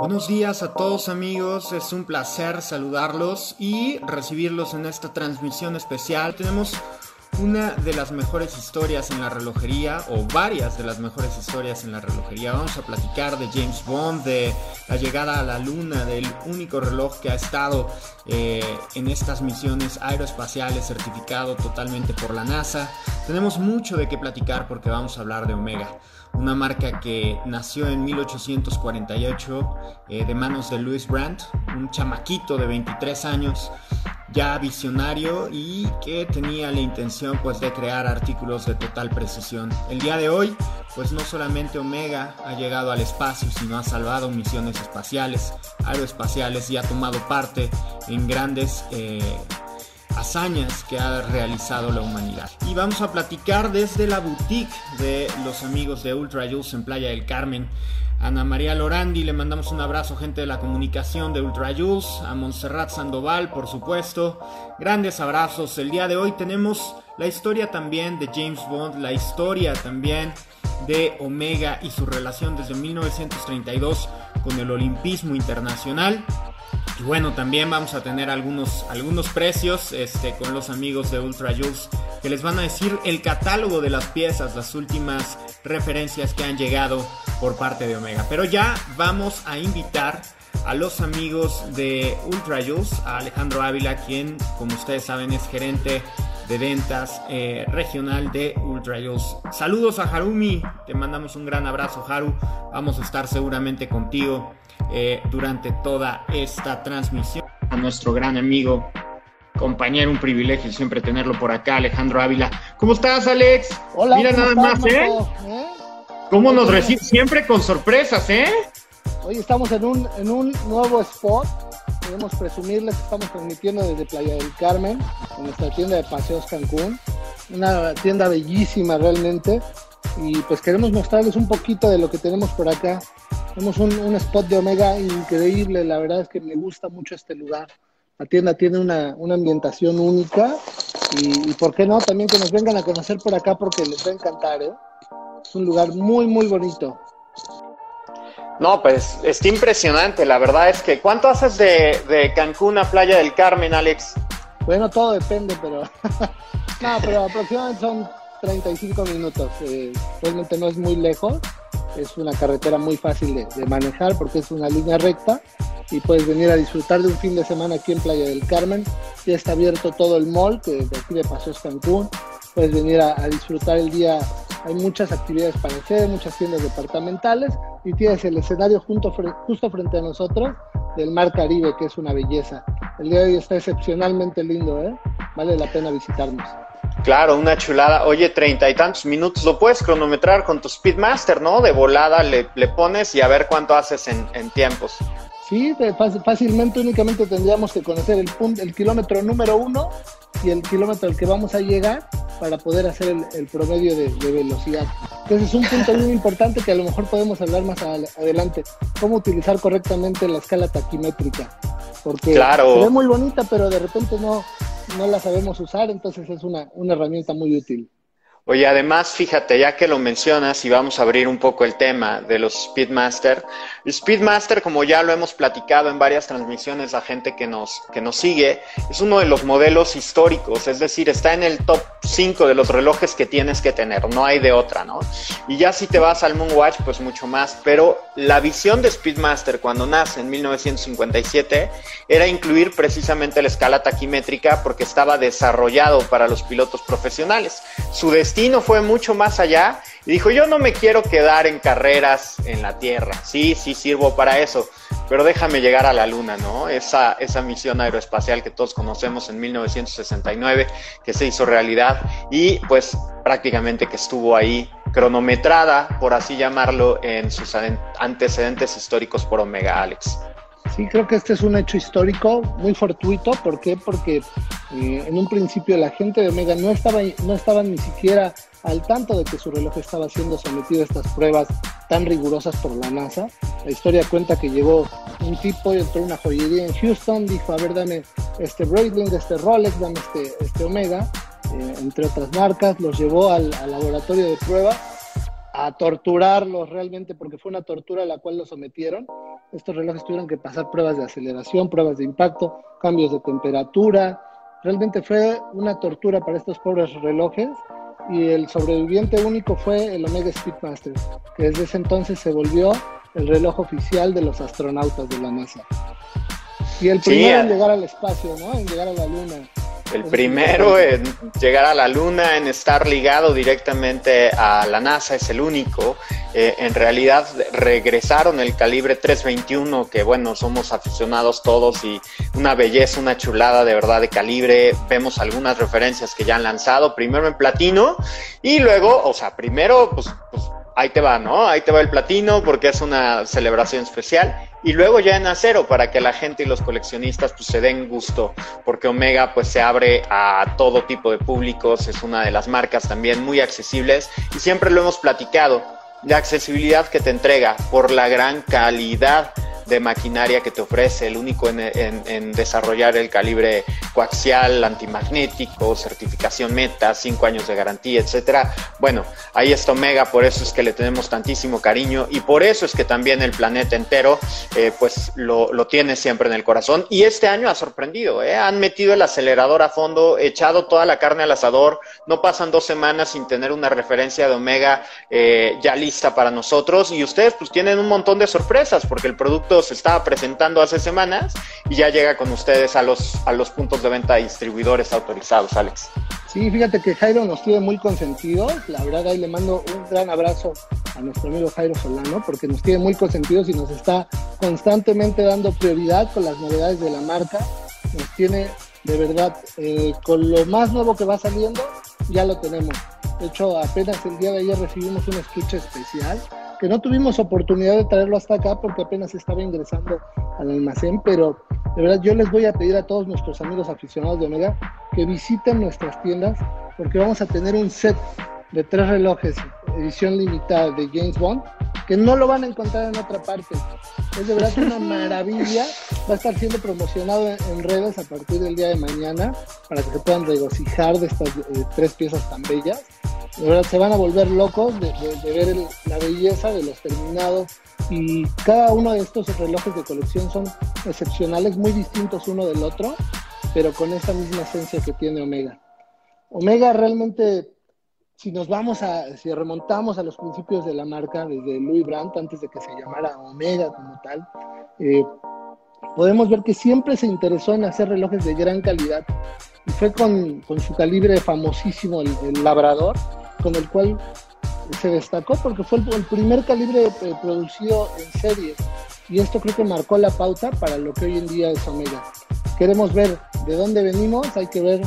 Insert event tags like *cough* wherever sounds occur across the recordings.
Buenos días a todos amigos, es un placer saludarlos y recibirlos en esta transmisión especial. Tenemos una de las mejores historias en la relojería o varias de las mejores historias en la relojería. Vamos a platicar de James Bond, de la llegada a la luna, del único reloj que ha estado eh, en estas misiones aeroespaciales certificado totalmente por la NASA. Tenemos mucho de qué platicar porque vamos a hablar de Omega una marca que nació en 1848 eh, de manos de Louis Brandt, un chamaquito de 23 años, ya visionario y que tenía la intención pues de crear artículos de total precisión. El día de hoy pues no solamente Omega ha llegado al espacio, sino ha salvado misiones espaciales, aeroespaciales y ha tomado parte en grandes eh, hazañas que ha realizado la humanidad. Y vamos a platicar desde la boutique de los amigos de Ultra Juice en Playa del Carmen. Ana María Lorandi, le mandamos un abrazo, gente de la comunicación de Ultra Juice, a Montserrat Sandoval, por supuesto. Grandes abrazos. El día de hoy tenemos la historia también de James Bond, la historia también de Omega y su relación desde 1932 con el Olimpismo Internacional. Y bueno, también vamos a tener algunos, algunos precios este, con los amigos de Ultra Juice que les van a decir el catálogo de las piezas, las últimas referencias que han llegado por parte de Omega. Pero ya vamos a invitar a los amigos de Ultra Juice, a Alejandro Ávila, quien, como ustedes saben, es gerente de ventas eh, regional de Ultra Juice. Saludos a Harumi, te mandamos un gran abrazo, Haru. Vamos a estar seguramente contigo eh, durante toda esta transmisión. A nuestro gran amigo, compañero, un privilegio siempre tenerlo por acá, Alejandro Ávila. ¿Cómo estás, Alex? Hola. Mira nada más, ¿eh? ¿eh? ¿Cómo nos recibe siempre con sorpresas, eh? Hoy estamos en un, en un nuevo spot. Queremos presumirles que estamos transmitiendo desde Playa del Carmen, en nuestra tienda de Paseos Cancún. Una tienda bellísima realmente. Y pues queremos mostrarles un poquito de lo que tenemos por acá. Tenemos un, spot de Omega increíble, la verdad es que me gusta mucho este lugar. La tienda tiene una, ambientación única y, por qué no, también que nos vengan a conocer por acá porque les va a encantar. ¿eh? Es un lugar muy, muy bonito. No, pues está impresionante, la verdad es que ¿cuánto haces de, Cancún a Playa del Carmen, Alex? Bueno, todo depende, pero *laughs* no, pero aproximadamente son 35 minutos. Eh, realmente no es muy lejos es una carretera muy fácil de, manejar porque es una línea recta y puedes venir a disfrutar de un fin de semana aquí en Playa del Carmen. Ya está abierto todo el mall, que de aquí de Paseos Cancún. Puedes venir a, disfrutar el día. Hay muchas actividades para hacer, muchas tiendas departamentales y tienes el escenario junto, justo frente a nosotros del Mar Caribe, que es una belleza. El día de hoy está excepcionalmente lindo, ¿eh? Vale la pena visitarnos. Claro, una chulada. Oye, treinta y tantos minutos, lo puedes cronometrar con tu Speedmaster, ¿no? De volada le, pones y a ver cuánto haces en, tiempos. Sí, fácilmente únicamente tendríamos que conocer el, punto, el kilómetro número uno y el kilómetro al que vamos a llegar para poder hacer el, promedio de, velocidad. Entonces es un punto muy importante que a lo mejor podemos hablar más adelante, cómo utilizar correctamente la escala taquimétrica. Porque claro. se ve muy bonita, pero de repente no, no la sabemos usar, entonces es una, una herramienta muy útil. Oye, además, fíjate, ya que lo mencionas y vamos a abrir un poco el tema de los Speedmaster. Speedmaster, como ya lo hemos platicado en varias transmisiones, la gente que nos, que nos sigue, es uno de los modelos históricos, es decir, está en el top 5 de los relojes que tienes que tener, no hay de otra, ¿no? Y ya si te vas al Moonwatch, pues mucho más, pero la visión de Speedmaster cuando nace en 1957 era incluir precisamente la escala taquimétrica porque estaba desarrollado para los pilotos profesionales. Su destino fue mucho más allá y dijo, yo no me quiero quedar en carreras en la Tierra, sí, sí sirvo para eso, pero déjame llegar a la Luna, ¿no? Esa, esa misión aeroespacial que todos conocemos en 1969, que se hizo realidad y pues prácticamente que estuvo ahí cronometrada, por así llamarlo, en sus antecedentes históricos por Omega Alex. Sí, creo que este es un hecho histórico muy fortuito. ¿Por qué? Porque eh, en un principio la gente de Omega no estaba, no estaba ni siquiera al tanto de que su reloj estaba siendo sometido a estas pruebas tan rigurosas por la NASA. La historia cuenta que llegó un tipo entró a una joyería en Houston, dijo, a ver, dame este Breitling, este Rolex, dame este, este Omega, eh, entre otras marcas, los llevó al, al laboratorio de pruebas a torturarlos realmente, porque fue una tortura a la cual los sometieron. Estos relojes tuvieron que pasar pruebas de aceleración, pruebas de impacto, cambios de temperatura. Realmente fue una tortura para estos pobres relojes y el sobreviviente único fue el Omega Speedmaster, que desde ese entonces se volvió el reloj oficial de los astronautas de la NASA. Y el primero en llegar al espacio, ¿no? En llegar a la Luna. El primero en llegar a la Luna, en estar ligado directamente a la NASA, es el único. Eh, en realidad regresaron el calibre 321, que bueno, somos aficionados todos y una belleza, una chulada de verdad de calibre. Vemos algunas referencias que ya han lanzado, primero en platino y luego, o sea, primero pues, pues ahí te va, ¿no? Ahí te va el platino porque es una celebración especial y luego ya en acero para que la gente y los coleccionistas pues se den gusto porque Omega pues se abre a todo tipo de públicos, es una de las marcas también muy accesibles y siempre lo hemos platicado, la accesibilidad que te entrega por la gran calidad de maquinaria que te ofrece, el único en, desarrollar el calibre coaxial, antimagnético, certificación meta, cinco años de garantía, etcétera. Bueno, ahí está Omega, por eso es que le tenemos tantísimo cariño y por eso es que también el planeta entero, eh, pues lo, lo, tiene siempre en el corazón. Y este año ha sorprendido, ¿eh? han metido el acelerador a fondo, echado toda la carne al asador, no pasan dos semanas sin tener una referencia de Omega eh, ya lista para nosotros y ustedes pues tienen un montón de sorpresas porque el producto se estaba presentando hace semanas y ya llega con ustedes a los, a los puntos de venta distribuidores autorizados, Alex. Sí, fíjate que Jairo nos tiene muy consentidos. La verdad, ahí le mando un gran abrazo a nuestro amigo Jairo Solano, porque nos tiene muy consentidos y nos está constantemente dando prioridad con las novedades de la marca. Nos tiene de verdad eh, con lo más nuevo que va saliendo, ya lo tenemos. De hecho, apenas el día de ayer recibimos un estuche especial que no tuvimos oportunidad de traerlo hasta acá porque apenas estaba ingresando al almacén, pero de verdad yo les voy a pedir a todos nuestros amigos aficionados de Omega que visiten nuestras tiendas porque vamos a tener un set de tres relojes edición limitada de James Bond que no lo van a encontrar en otra parte. Es de verdad una *laughs* maravilla. Va a estar siendo promocionado en redes a partir del día de mañana para que se puedan regocijar de estas eh, tres piezas tan bellas de verdad se van a volver locos de, ver la belleza de los terminados y cada uno de estos relojes de colección son excepcionales, muy distintos uno del otro, pero con esa misma esencia que tiene Omega. Omega realmente, si nos vamos a, si remontamos a los principios de la marca, desde Louis Brandt, antes de que se llamara Omega como tal, eh, podemos ver que siempre se interesó en hacer relojes de gran calidad. Y fue con, su calibre famosísimo, el Labrador, con el cual se destacó porque fue el, primer calibre eh, producido en serie y esto creo que marcó la pauta para lo que hoy en día es Omega. Queremos ver de dónde venimos, hay que ver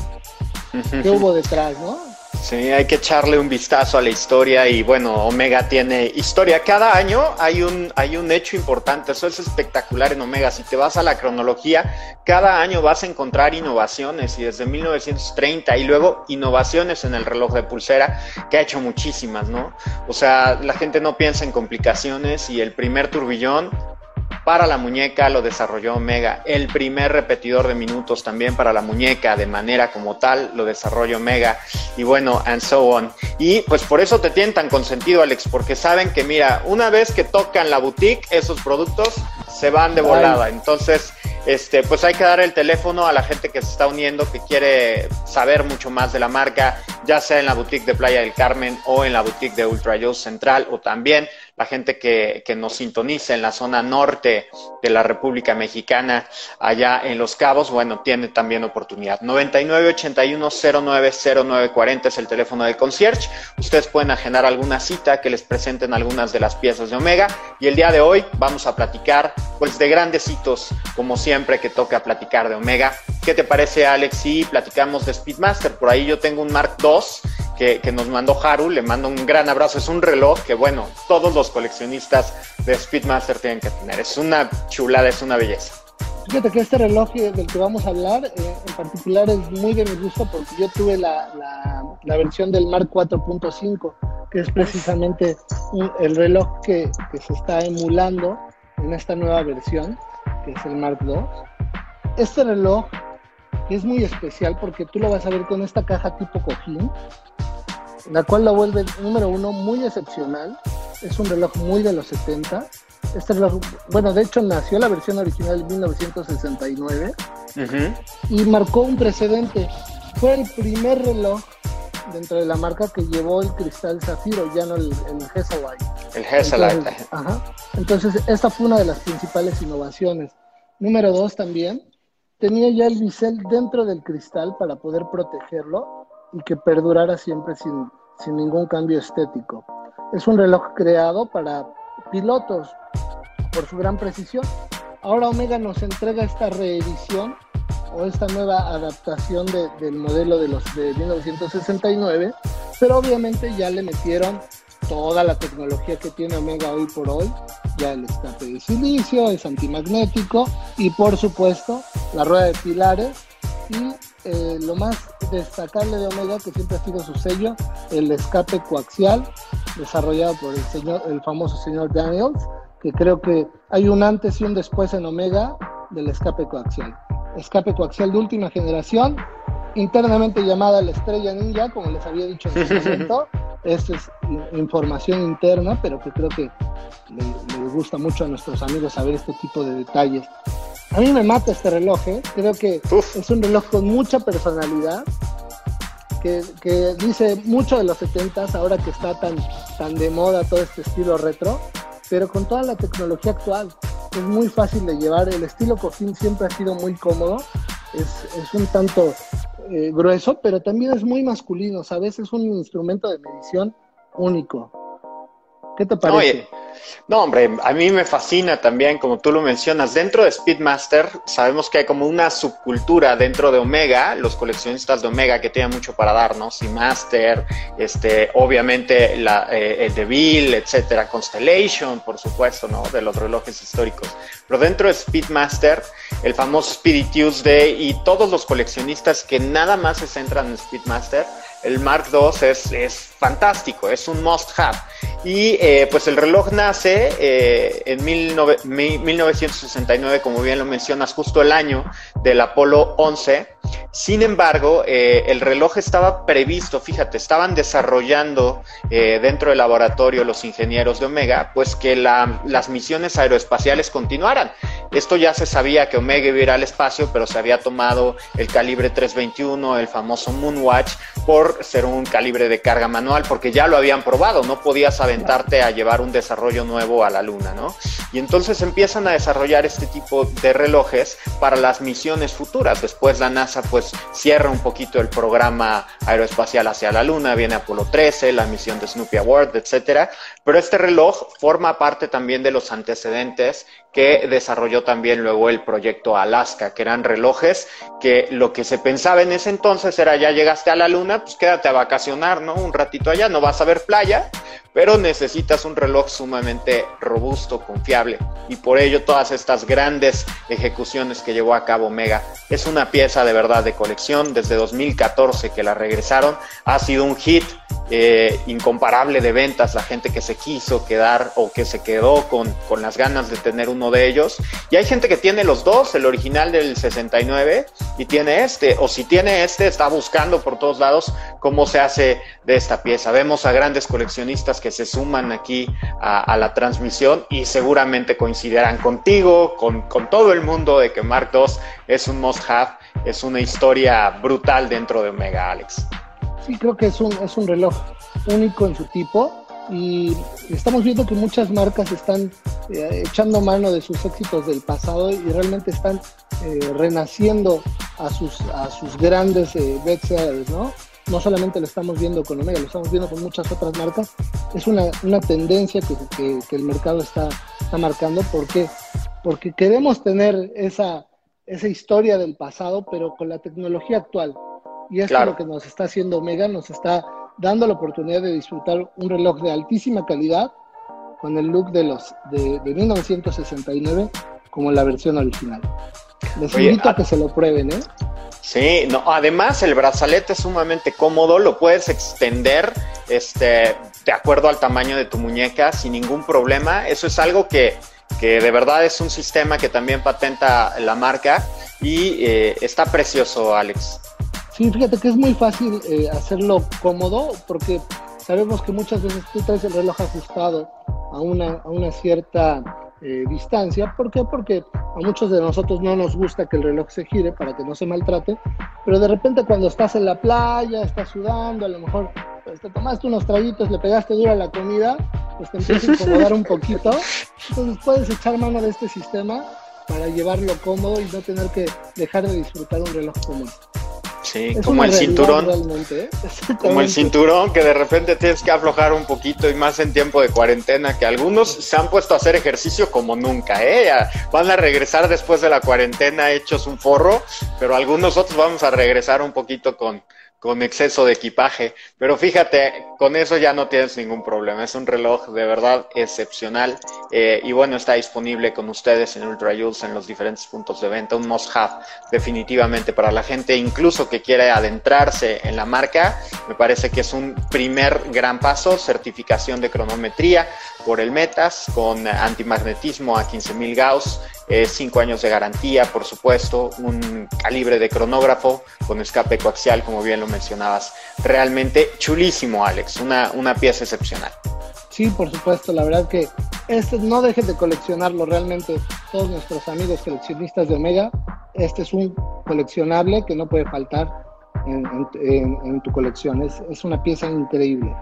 qué *laughs* hubo detrás, ¿no? Sí, hay que echarle un vistazo a la historia y bueno, Omega tiene historia. Cada año hay un, hay un hecho importante, eso es espectacular en Omega. Si te vas a la cronología, cada año vas a encontrar innovaciones y desde 1930 y luego innovaciones en el reloj de pulsera que ha hecho muchísimas, ¿no? O sea, la gente no piensa en complicaciones y el primer turbillón para la muñeca lo desarrolló Omega. El primer repetidor de minutos también para la muñeca de manera como tal lo desarrolló Omega. Y bueno, and so on. Y pues por eso te tienen tan consentido, Alex, porque saben que mira, una vez que tocan la boutique, esos productos se van de volada. Entonces, este, pues hay que dar el teléfono a la gente que se está uniendo, que quiere saber mucho más de la marca, ya sea en la boutique de Playa del Carmen o en la boutique de Ultra Joe Central o también la gente que, que, nos sintoniza en la zona norte de la República Mexicana, allá en Los Cabos, bueno, tiene también oportunidad. 9981090940 es el teléfono del concierge. Ustedes pueden agendar alguna cita que les presenten algunas de las piezas de Omega. Y el día de hoy vamos a platicar, pues, de grandes hitos, como siempre que toca platicar de Omega. ¿Qué te parece, Alex? Si platicamos de Speedmaster. Por ahí yo tengo un Mark II que, que nos mandó Haru, le mando un gran abrazo. Es un reloj que, bueno, todos los coleccionistas de Speedmaster tienen que tener. Es una chulada, es una belleza. Fíjate que este reloj del que vamos a hablar eh, en particular es muy de mi gusto porque yo tuve la, la, versión del Mark 4.5, que es precisamente el reloj que, que, se está emulando en esta nueva versión, que es el Mark II. Este reloj es muy especial porque tú lo vas a ver con esta caja tipo cojín, la cual lo vuelve número uno muy excepcional. Es un reloj muy de los 70. Este reloj, bueno, de hecho nació la versión original en 1969 y marcó un precedente. Fue el primer reloj dentro de la marca que llevó el cristal zafiro, ya no el, el El Hesalite. Ajá. Entonces, esta fue una de las principales innovaciones. Número dos también, tenía ya el bisel dentro del cristal para poder protegerlo y que perdurara siempre sin, sin ningún cambio estético. Es un reloj creado para pilotos por su gran precisión. Ahora Omega nos entrega esta reedición o esta nueva adaptación del modelo de los de 1969, pero obviamente ya le metieron toda la tecnología que tiene Omega hoy por hoy, ya el escape de silicio, es antimagnético y por supuesto la rueda de pilares y eh, lo más destacable de Omega que siempre ha sido su sello, el escape coaxial desarrollado por el señor, el famoso señor Daniels, que creo que hay un antes y un después en Omega del escape coaxial. Escape coaxial de última generación, internamente llamada la estrella ninja, como les había dicho en su momento. *laughs* Esta es información interna, pero que creo que le, gusta mucho a nuestros amigos saber este tipo de detalles. A mí me mata este reloj, ¿eh? creo que es un reloj con mucha personalidad, que, que, dice mucho de los 70s, ahora que está tan, tan de moda todo este estilo retro, pero con toda la tecnología actual. Es muy fácil de llevar, el estilo cojín siempre ha sido muy cómodo, es, es un tanto eh, grueso, pero también es muy masculino, ¿sabes? Es un instrumento de medición único. ¿Qué te parece? No, hombre, a mí me fascina también, como tú lo mencionas, dentro de Speedmaster sabemos que hay como una subcultura dentro de Omega, los coleccionistas de Omega que tienen mucho para darnos, y Master, este, obviamente la, eh, el Deville, etcétera, Constellation, por supuesto, ¿no? De los relojes históricos. Pero dentro de Speedmaster, el famoso Speedy Tuesday y todos los coleccionistas que nada más se centran en Speedmaster, el Mark II es, es fantástico, es un must have. Y eh, pues el reloj nace eh, en 1969, como bien lo mencionas, justo el año del Apolo 11. Sin embargo, eh, el reloj estaba previsto, fíjate, estaban desarrollando dentro del laboratorio los ingenieros de Omega, pues que las misiones aeroespaciales continuaran. Esto ya se sabía que Omega iba a ir al espacio, pero se había tomado el calibre 321, el famoso Moonwatch, por ser un calibre de carga manual, porque ya lo habían probado, no podías aventarte a llevar un desarrollo nuevo a la Luna, ¿no? Y entonces empiezan a desarrollar este tipo de relojes para las misiones futuras. Después la NASA pues cierra un poquito el programa aeroespacial hacia la Luna, viene Apolo 13, la misión de Snoopy Award, etcétera. Pero este reloj forma parte también de los antecedentes que desarrolló también luego el proyecto Alaska, que eran relojes que lo que se pensaba en ese entonces era ya llegaste a la luna, pues quédate a vacacionar, ¿no? Un ratito allá, no vas a ver playa, pero necesitas un reloj sumamente robusto, confiable, y por ello todas estas grandes ejecuciones que llevó a cabo Mega. Es una pieza de verdad de colección, desde 2014 que la regresaron, ha sido un hit eh, incomparable de ventas, la gente que se quiso quedar o que se quedó con, con las ganas de tener uno de ellos. Y hay gente que tiene los dos, el original del 69 y tiene este, o si tiene este, está buscando por todos lados cómo se hace de esta pieza. Vemos a grandes coleccionistas que se suman aquí a, la transmisión y seguramente coincidirán contigo, con, con todo el mundo de que Mark II es un must have, es una historia brutal dentro de Omega Alex. Sí, creo que es un, es un reloj único en su tipo y estamos viendo que muchas marcas están eh, echando mano de sus éxitos del pasado y realmente están eh, renaciendo a sus, a sus grandes eh, bestsellers, ¿no? No solamente lo estamos viendo con Omega, lo estamos viendo con muchas otras marcas. Es una, una tendencia que, que, el mercado está, está marcando. ¿Por qué? Porque queremos tener esa, esa historia del pasado, pero con la tecnología actual. Y esto es lo que nos está haciendo Omega, nos está dando la oportunidad de disfrutar un reloj de altísima calidad con el look de los de, 1969 como la versión original. Les invito a que se lo prueben, ¿eh? Sí, no, además el brazalete es sumamente cómodo, lo puedes extender este, de acuerdo al tamaño de tu muñeca sin ningún problema. Eso es algo que, que de verdad es un sistema que también patenta la marca y eh, está precioso, Alex. Sí, fíjate que es muy fácil eh, hacerlo cómodo porque sabemos que muchas veces tú traes el reloj ajustado a una, a una cierta eh, distancia. ¿Por qué? Porque a muchos de nosotros no nos gusta que el reloj se gire para que no se maltrate, pero de repente cuando estás en la playa, estás sudando, a lo mejor pues, te tomaste unos traguitos, le pegaste duro a la comida, pues te empieza a incomodar un poquito. Entonces puedes echar mano de este sistema para llevarlo cómodo y no tener que dejar de disfrutar un reloj común. Sí, *laughs* como el cinturón. ¿eh? Como el cinturón que de repente tienes que aflojar un poquito y más en tiempo de cuarentena, que algunos se han puesto a hacer ejercicio como nunca, ¿eh? Van a regresar después de la cuarentena hechos un forro, pero algunos otros vamos a regresar un poquito con, con exceso de equipaje. Pero fíjate, con eso ya no tienes ningún problema. Es un reloj de verdad excepcional. Eh, y bueno, está disponible con ustedes en Ultra Jules en los diferentes puntos de venta. Un must have definitivamente para la gente, incluso que quiere adentrarse en la marca. Me parece que es un primer gran paso. Certificación de cronometría por el Metas con antimagnetismo a 15.000 Gauss 5 años de garantía, por supuesto, un calibre de cronógrafo con escape coaxial, como bien lo mencionabas. Realmente chulísimo, Alex, una, una pieza excepcional. Sí, por supuesto, la verdad que este no dejen de coleccionarlo realmente todos nuestros amigos coleccionistas de Omega. Este es un coleccionable que no puede faltar en, tu colección. Es, es una pieza increíble.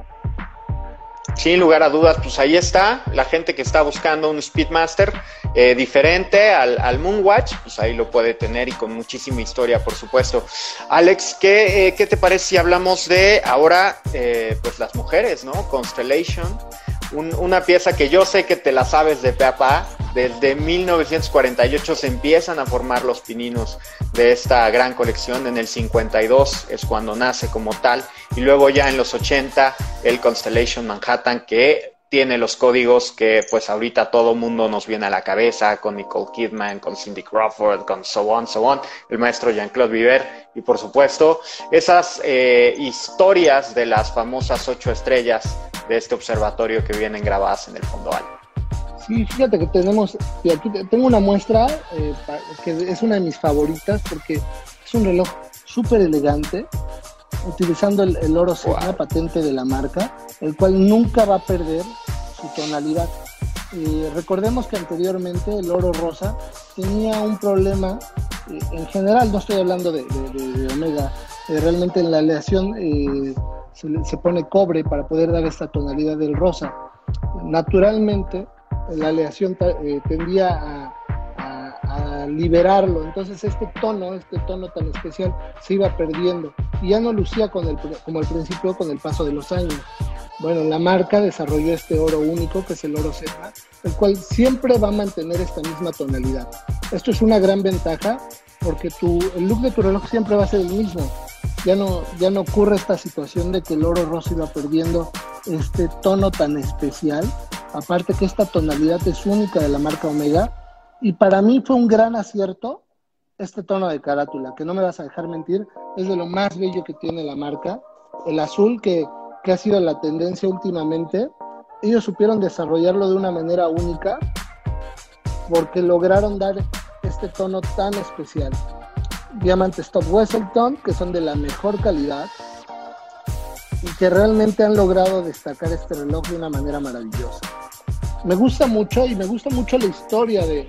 Sin lugar a dudas, pues ahí está. La gente que está buscando un Speedmaster eh, diferente al, Moonwatch, pues ahí lo puede tener y con muchísima historia, por supuesto. Alex, ¿qué, eh, te parece si hablamos de ahora, eh, pues las mujeres, ¿no? Constellation, una pieza que yo sé que te la sabes de pe Desde 1948 se empiezan a formar los pininos de esta gran colección. En el 52 es cuando nace como tal. Y luego ya en los 80 el Constellation Manhattan que tiene los códigos que pues ahorita todo mundo nos viene a la cabeza con Nicole Kidman, con Cindy Crawford, con so on, so on, el maestro Jean-Claude Viver y por supuesto esas eh, historias de las famosas ocho estrellas de este observatorio que vienen grabadas en el fondo alto. Sí, fíjate que tenemos, y aquí tengo una muestra eh, que es una de mis favoritas porque es un reloj súper elegante, utilizando el, oro Sigma patente de la marca, el cual nunca va a perder su tonalidad. Eh, recordemos que anteriormente el oro rosa tenía un problema, eh, en general, no estoy hablando de, Omega, realmente en la aleación se, pone cobre para poder dar esta tonalidad del rosa. Naturalmente, la aleación eh, tendía a, liberarlo, entonces este tono, este tono tan especial, se iba perdiendo y ya no lucía con el, como al principio con el paso de los años. Bueno, la marca desarrolló este oro único, que es el oro Zeta, el cual siempre va a mantener esta misma tonalidad. Esto es una gran ventaja porque tu, el look de tu reloj siempre va a ser el mismo ya no, ya no ocurre esta situación de que el oro rosa iba perdiendo este tono tan especial. Aparte que esta tonalidad es única de la marca Omega. Y para mí fue un gran acierto este tono de carátula, que no me vas a dejar mentir, es de lo más bello que tiene la marca. El azul que, que ha sido la tendencia últimamente, ellos supieron desarrollarlo de una manera única porque lograron dar este tono tan especial diamantes Top Wesselton, que son de la mejor calidad y que realmente han logrado destacar este reloj de una manera maravillosa. Me gusta mucho y me gusta mucho la historia de,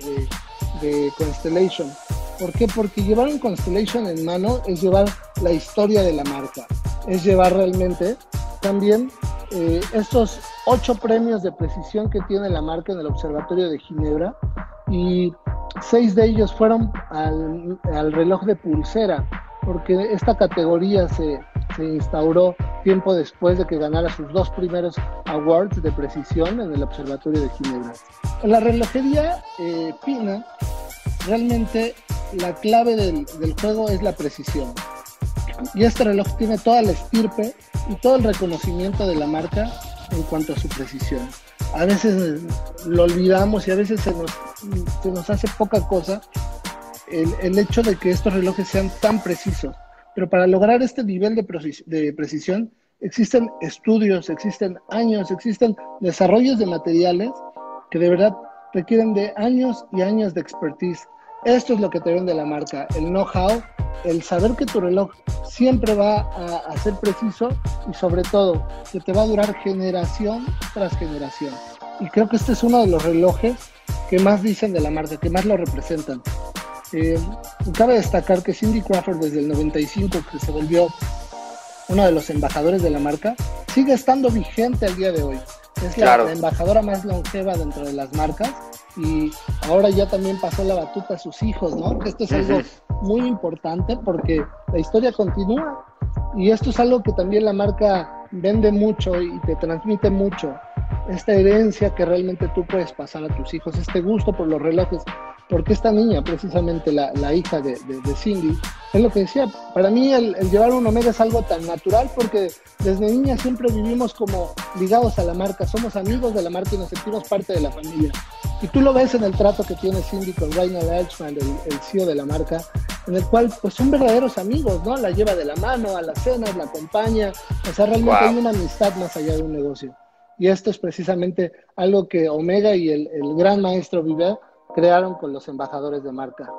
Constellation. ¿Por qué? Porque llevar un Constellation en mano es llevar la historia de la marca, es llevar realmente también eh, estos ocho premios de precisión que tiene la marca en el Observatorio de Ginebra y seis de ellos fueron al, reloj de pulsera, porque esta categoría se, instauró tiempo después de que ganara sus dos primeros awards de precisión en el Observatorio de Ginebra. La relojería eh, fina, realmente la clave del juego es la precisión. Y este reloj tiene toda la estirpe y todo el reconocimiento de la marca en cuanto a su precisión a veces lo olvidamos y a veces se nos, hace poca cosa el, el, hecho de que estos relojes sean tan precisos. Pero para lograr este nivel de, de precisión existen estudios, existen años, existen desarrollos de materiales que de verdad requieren de años y años de expertise. Esto es lo que te vende la marca, el know-how, el saber que tu reloj siempre va a, ser preciso y sobre todo que te va a durar generación tras generación. Y creo que este es uno de los relojes que más dicen de la marca, que más lo representan. Eh, cabe destacar que Cindy Crawford desde el 95, que se volvió uno de los embajadores de la marca, sigue estando vigente al día de hoy. Es la, embajadora más longeva dentro de las marcas y ahora ya también pasó la batuta a sus hijos, ¿no? Esto es algo muy importante porque la historia continúa y esto es algo que también la marca vende mucho y te transmite mucho. Esta herencia que realmente tú puedes pasar a tus hijos, este gusto por los relojes porque esta niña, precisamente la, hija de, Cindy, es lo que decía, para mí el, llevar un Omega es algo tan natural porque desde niña siempre vivimos como ligados a la marca, somos amigos de la marca y nos sentimos parte de la familia. Y tú lo ves en el trato que tiene Cindy con Rainer Elchman, el, CEO de la marca, en el cual pues son verdaderos amigos, ¿no? La lleva de la mano a las cenas, la acompaña, o sea, realmente hay una amistad más allá de un negocio. Y esto es precisamente algo que Omega y el, el gran maestro Viver crearon con los embajadores de marca.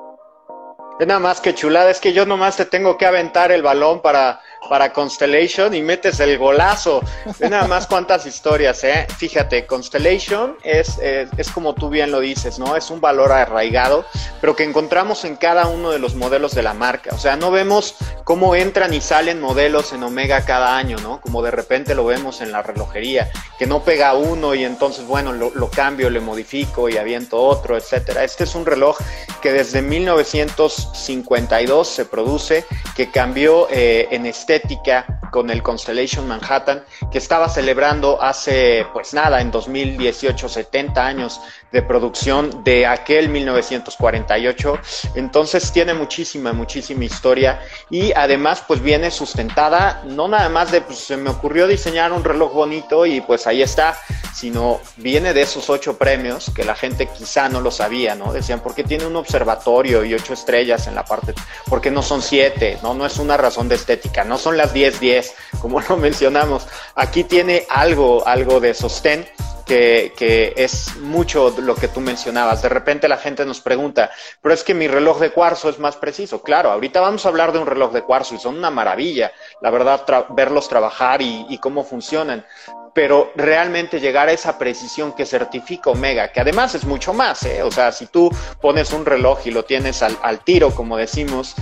Es nada más que chulada, es que yo nomás te tengo que aventar el balón para, para Constellation y metes el golazo. Ve nada más cuántas historias, ¿eh? Fíjate, Constellation es, es, como tú bien lo dices, ¿no? Es un valor arraigado, pero que encontramos en cada uno de los modelos de la marca. O sea, no vemos cómo entran y salen modelos en Omega cada año, ¿no? Como de repente lo vemos en la relojería, que no pega uno y entonces, bueno, lo, lo cambio, le modifico y aviento otro, etcétera. Este es un reloj que desde 1900 52 se produce, que cambió eh, en estética con el Constellation Manhattan, que estaba celebrando hace, pues nada, en 2018, 70 años de producción de aquel 1948. Entonces tiene muchísima, muchísima historia y además pues viene sustentada, no nada más de, pues se me ocurrió diseñar un reloj bonito y pues ahí está, sino viene de esos ocho premios que la gente quizá no lo sabía, ¿no? Decían, ¿por qué tiene un observatorio y ocho estrellas en la parte? ¿Por qué no son siete? No, no es una razón de estética, no son las 10, 10, como *laughs* lo mencionamos. Aquí tiene algo, algo de sostén que, es mucho lo que tú mencionabas. De repente la gente nos pregunta, pero es que mi reloj de cuarzo es más preciso. Claro, ahorita vamos a hablar de un reloj de cuarzo y son una maravilla, la verdad, verlos trabajar y, cómo funcionan pero realmente llegar a esa precisión que certifica Omega, que además es mucho más, ¿eh? o sea, si tú pones un reloj y lo tienes al, al tiro, como decimos,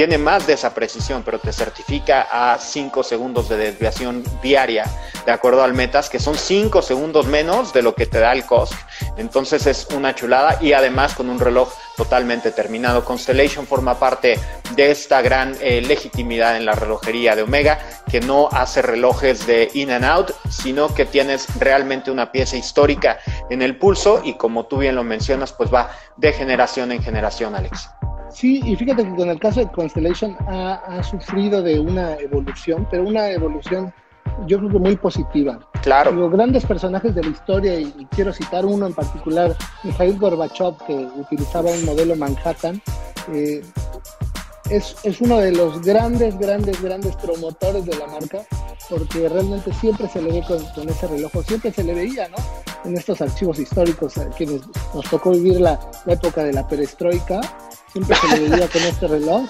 tiene más de esa precisión, pero te certifica a 5 segundos de desviación diaria, de acuerdo al metas, que son 5 segundos menos de lo que te da el COSC. Entonces es una chulada y además con un reloj totalmente terminado. Constellation forma parte de esta gran eh, legitimidad en la relojería de Omega, que no hace relojes de in and out, sino que tienes realmente una pieza histórica en el pulso y como tú bien lo mencionas, pues va de generación en generación, Alex. Sí, y fíjate que con el caso de Constellation ha, sufrido de una evolución, pero una evolución yo creo que muy positiva. Claro. Los grandes personajes de la historia, y, quiero citar uno en particular, Mikhail Gorbachev, que utilizaba un modelo Manhattan, eh, es, es, uno de los grandes, grandes, grandes promotores de la marca, porque realmente siempre se le ve con, ese reloj, siempre se le veía, ¿no? En estos archivos históricos, a quienes nos tocó vivir la, la época de la perestroika, siempre se le *laughs* veía con este reloj.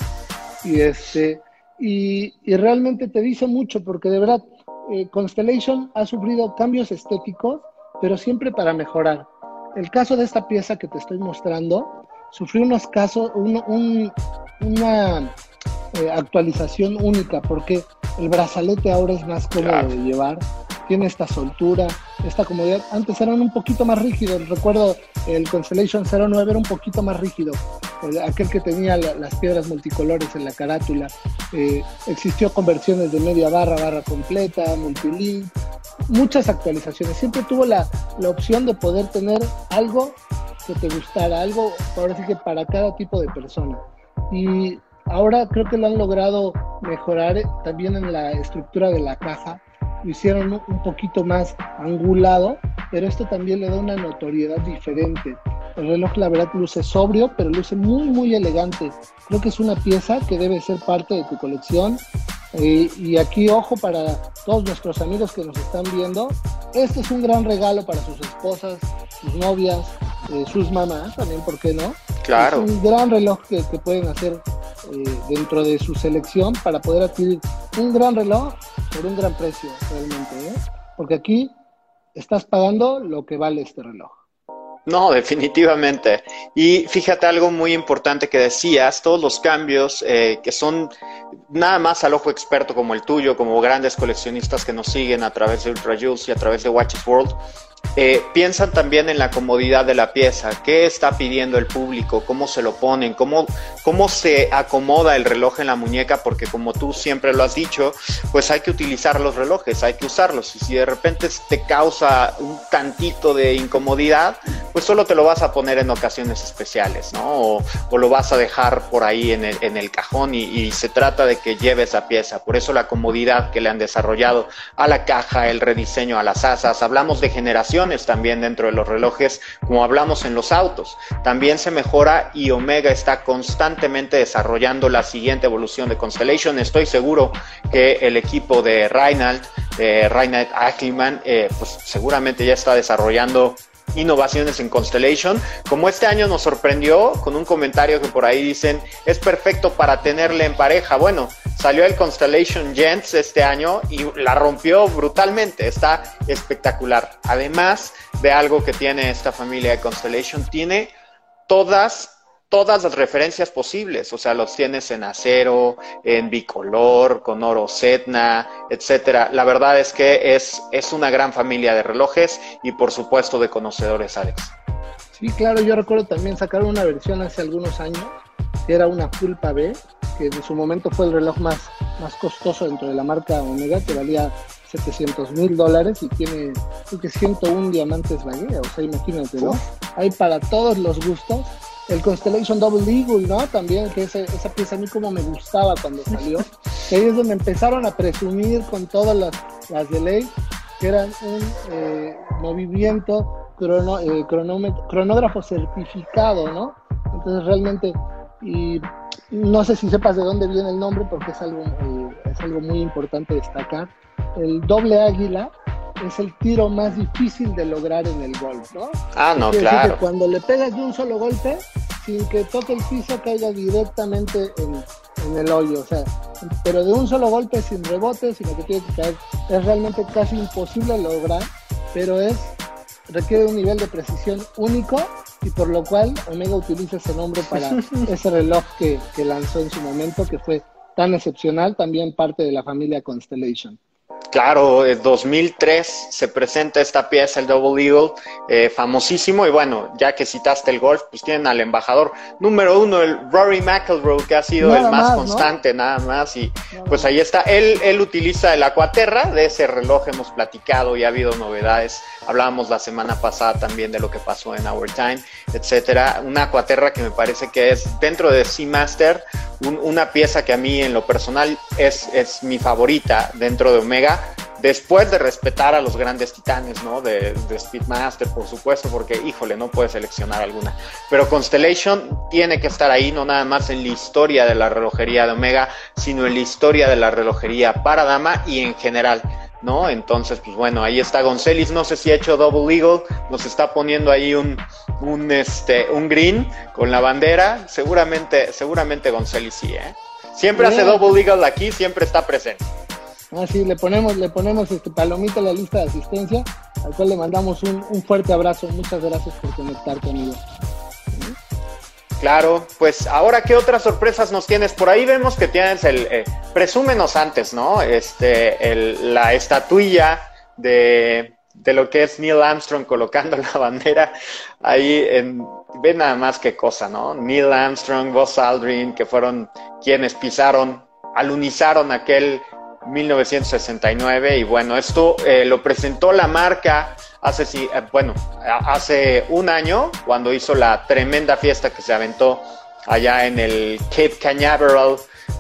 Y, este, y, y, realmente te dice mucho, porque de verdad, eh, Constellation ha sufrido cambios estéticos, pero siempre para mejorar. El caso de esta pieza que te estoy mostrando, sufrió unos casos, un, una eh, actualización única, porque el brazalete ahora es más cómodo de llevar, tiene esta soltura, esta comodidad. Antes eran un poquito más rígidos, recuerdo el Constellation 09 era un poquito más rígido, aquel que tenía las piedras multicolores en la carátula. Eh, existió conversiones de media barra, barra completa, multilink, muchas actualizaciones. Siempre tuvo la, la opción de poder tener algo que te gustara, algo ahora sí que para cada tipo de persona. Y ahora creo que lo han logrado mejorar también en la estructura de la caja lo hicieron un poquito más angulado, pero esto también le da una notoriedad diferente. El reloj, la verdad, luce sobrio, pero luce muy, muy elegante. Creo que es una pieza que debe ser parte de tu colección. Eh, y aquí, ojo, para todos nuestros amigos que nos están viendo, este es un gran regalo para sus esposas, sus novias, eh, sus mamás también, ¿por qué no? Claro. Es un gran reloj que, pueden hacer eh, dentro de su selección para poder adquirir un gran reloj por un gran precio realmente. Porque aquí estás pagando lo que vale este reloj. No, definitivamente. Y fíjate algo muy importante que decías, todos los cambios eh, que son nada más al ojo experto como el tuyo, como grandes coleccionistas que nos siguen a través de Ultra Jules y a través de Watches World, eh, piensan también en la comodidad de la pieza, qué está pidiendo el público, cómo se lo ponen, cómo, cómo se acomoda el reloj en la muñeca, porque como tú siempre lo has dicho, pues hay que utilizar los relojes, hay que usarlos. Y si de repente te causa un tantito de incomodidad, pues solo te lo vas a poner en ocasiones especiales, ¿no? O, lo vas a dejar por ahí en el, cajón y, y, se trata de que lleves la pieza. Por eso la comodidad que le han desarrollado a la caja, el rediseño a las asas, hablamos de generación también dentro de los relojes, como hablamos en los autos. También se mejora y Omega está constantemente desarrollando la siguiente evolución de Constellation. Estoy seguro que el equipo de Reinhardt, de Ackerman, eh, pues seguramente ya está desarrollando innovaciones en Constellation, como este año nos sorprendió con un comentario que por ahí dicen es perfecto para tenerle en pareja. Bueno, salió el Constellation Gents este año y la rompió brutalmente, está espectacular. Además de algo que tiene esta familia de Constellation, tiene todas todas las referencias posibles, o sea, los tienes en acero, en bicolor, con oro setna, etcétera. La verdad es que es, es una gran familia de relojes y por supuesto de conocedores, Alex. Sí, claro, yo recuerdo también sacar una versión hace algunos años, que era una Pulpa B, que en su momento fue el reloj más, más costoso dentro de la marca Omega, que valía 700 mil dólares y tiene creo que 101 diamantes Valle, o sea, imagínate, ¿no? Hay para todos los gustos el Constellation Double Eagle, ¿no? También, que esa, esa pieza a mí como me gustaba cuando salió. que *laughs* ahí es donde empezaron a presumir con todas las, las de ley, que eran un eh, movimiento crono, eh, cronógrafo certificado, ¿no? Entonces realmente, y no sé si sepas de dónde viene el nombre, porque es algo, eh, es algo muy importante destacar. El doble águila es el tiro más difícil de lograr en el golf, ¿no? Ah, no, claro. Que cuando le pegas de un solo golpe, sin que toque el piso, caiga directamente en, el hoyo, o sea, pero de un solo golpe, sin rebote, sino que tiene que caer, es realmente casi imposible lograr, pero es requiere un nivel de precisión único y por lo cual Omega utiliza ese nombre para *laughs* ese reloj que, que lanzó en su momento, que fue tan excepcional, también parte de la familia Constellation. Claro, en 2003 se presenta esta pieza, el Double Eagle, eh, famosísimo. Y bueno, ya que citaste el golf, pues tienen al embajador número uno, el Rory McIlroy, que ha sido el más, constante, nada más. Y pues ahí está. Él, él utiliza el Aquaterra, de ese reloj hemos platicado y ha habido novedades. Hablábamos la semana pasada también de lo que pasó en Our Time, etcétera. Una Aquaterra que me parece que es dentro de Seamaster, una pieza que a mí en lo personal es, es mi favorita dentro de Omega después de respetar a los grandes titanes, ¿no? De, Speedmaster, por supuesto, porque, híjole, no puede seleccionar alguna. Pero Constellation tiene que estar ahí, no nada más en la historia de la relojería de Omega, sino en la historia de la relojería para dama y en general. ¿No? Entonces, pues bueno, ahí está Goncelis, no sé si ha hecho Double Eagle, nos está poniendo ahí un, un, este, un green con la bandera, seguramente, seguramente Goncelis sí, ¿eh? Siempre hace Double Eagle aquí, siempre está presente. Ah, sí, le ponemos, le ponemos este palomita a la lista de asistencia, al cual le mandamos un, fuerte abrazo. Muchas gracias por conectar conmigo. Claro, pues ahora qué otras sorpresas nos tienes por ahí vemos que tienes el eh, presúmenos antes, ¿no? Este, el, la estatuilla de, de lo que es Neil Armstrong colocando *laughs* la bandera ahí en ve nada más qué cosa, ¿no? Neil Armstrong, Buzz Aldrin, que fueron quienes pisaron, alunizaron aquel 1969 y bueno, esto eh, lo presentó la marca hace, eh, bueno, hace un año cuando hizo la tremenda fiesta que se aventó allá en el Cape Canaveral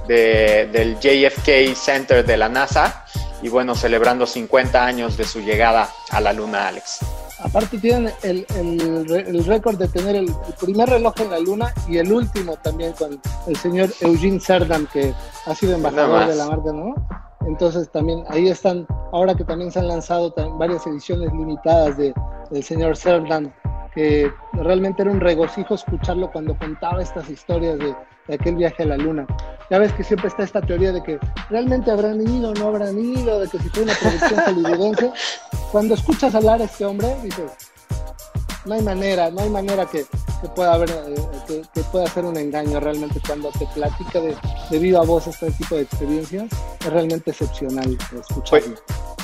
del JFK Center de la NASA y bueno, celebrando 50 años de su llegada a la Luna, Alex. Aparte tienen el, el, récord de tener el, primer reloj en la Luna y el último también con el señor Eugene Cerdam, que ha sido embajador de la marca, ¿no? Entonces también ahí están, ahora que también se han lanzado varias ediciones limitadas de, del señor Cerdam que realmente era un regocijo escucharlo cuando contaba estas historias de, aquel viaje a la luna. Ya ves que siempre está esta teoría de que realmente habrán ido, no habrán ido, de que si fue una producción *laughs* hollywoodense. Cuando escuchas hablar a este hombre, dices, no hay manera, no hay manera que, pueda haber, eh, que, pueda ser un engaño realmente cuando te platica de, de viva voz este tipo de experiencias, es realmente excepcional escucharlo.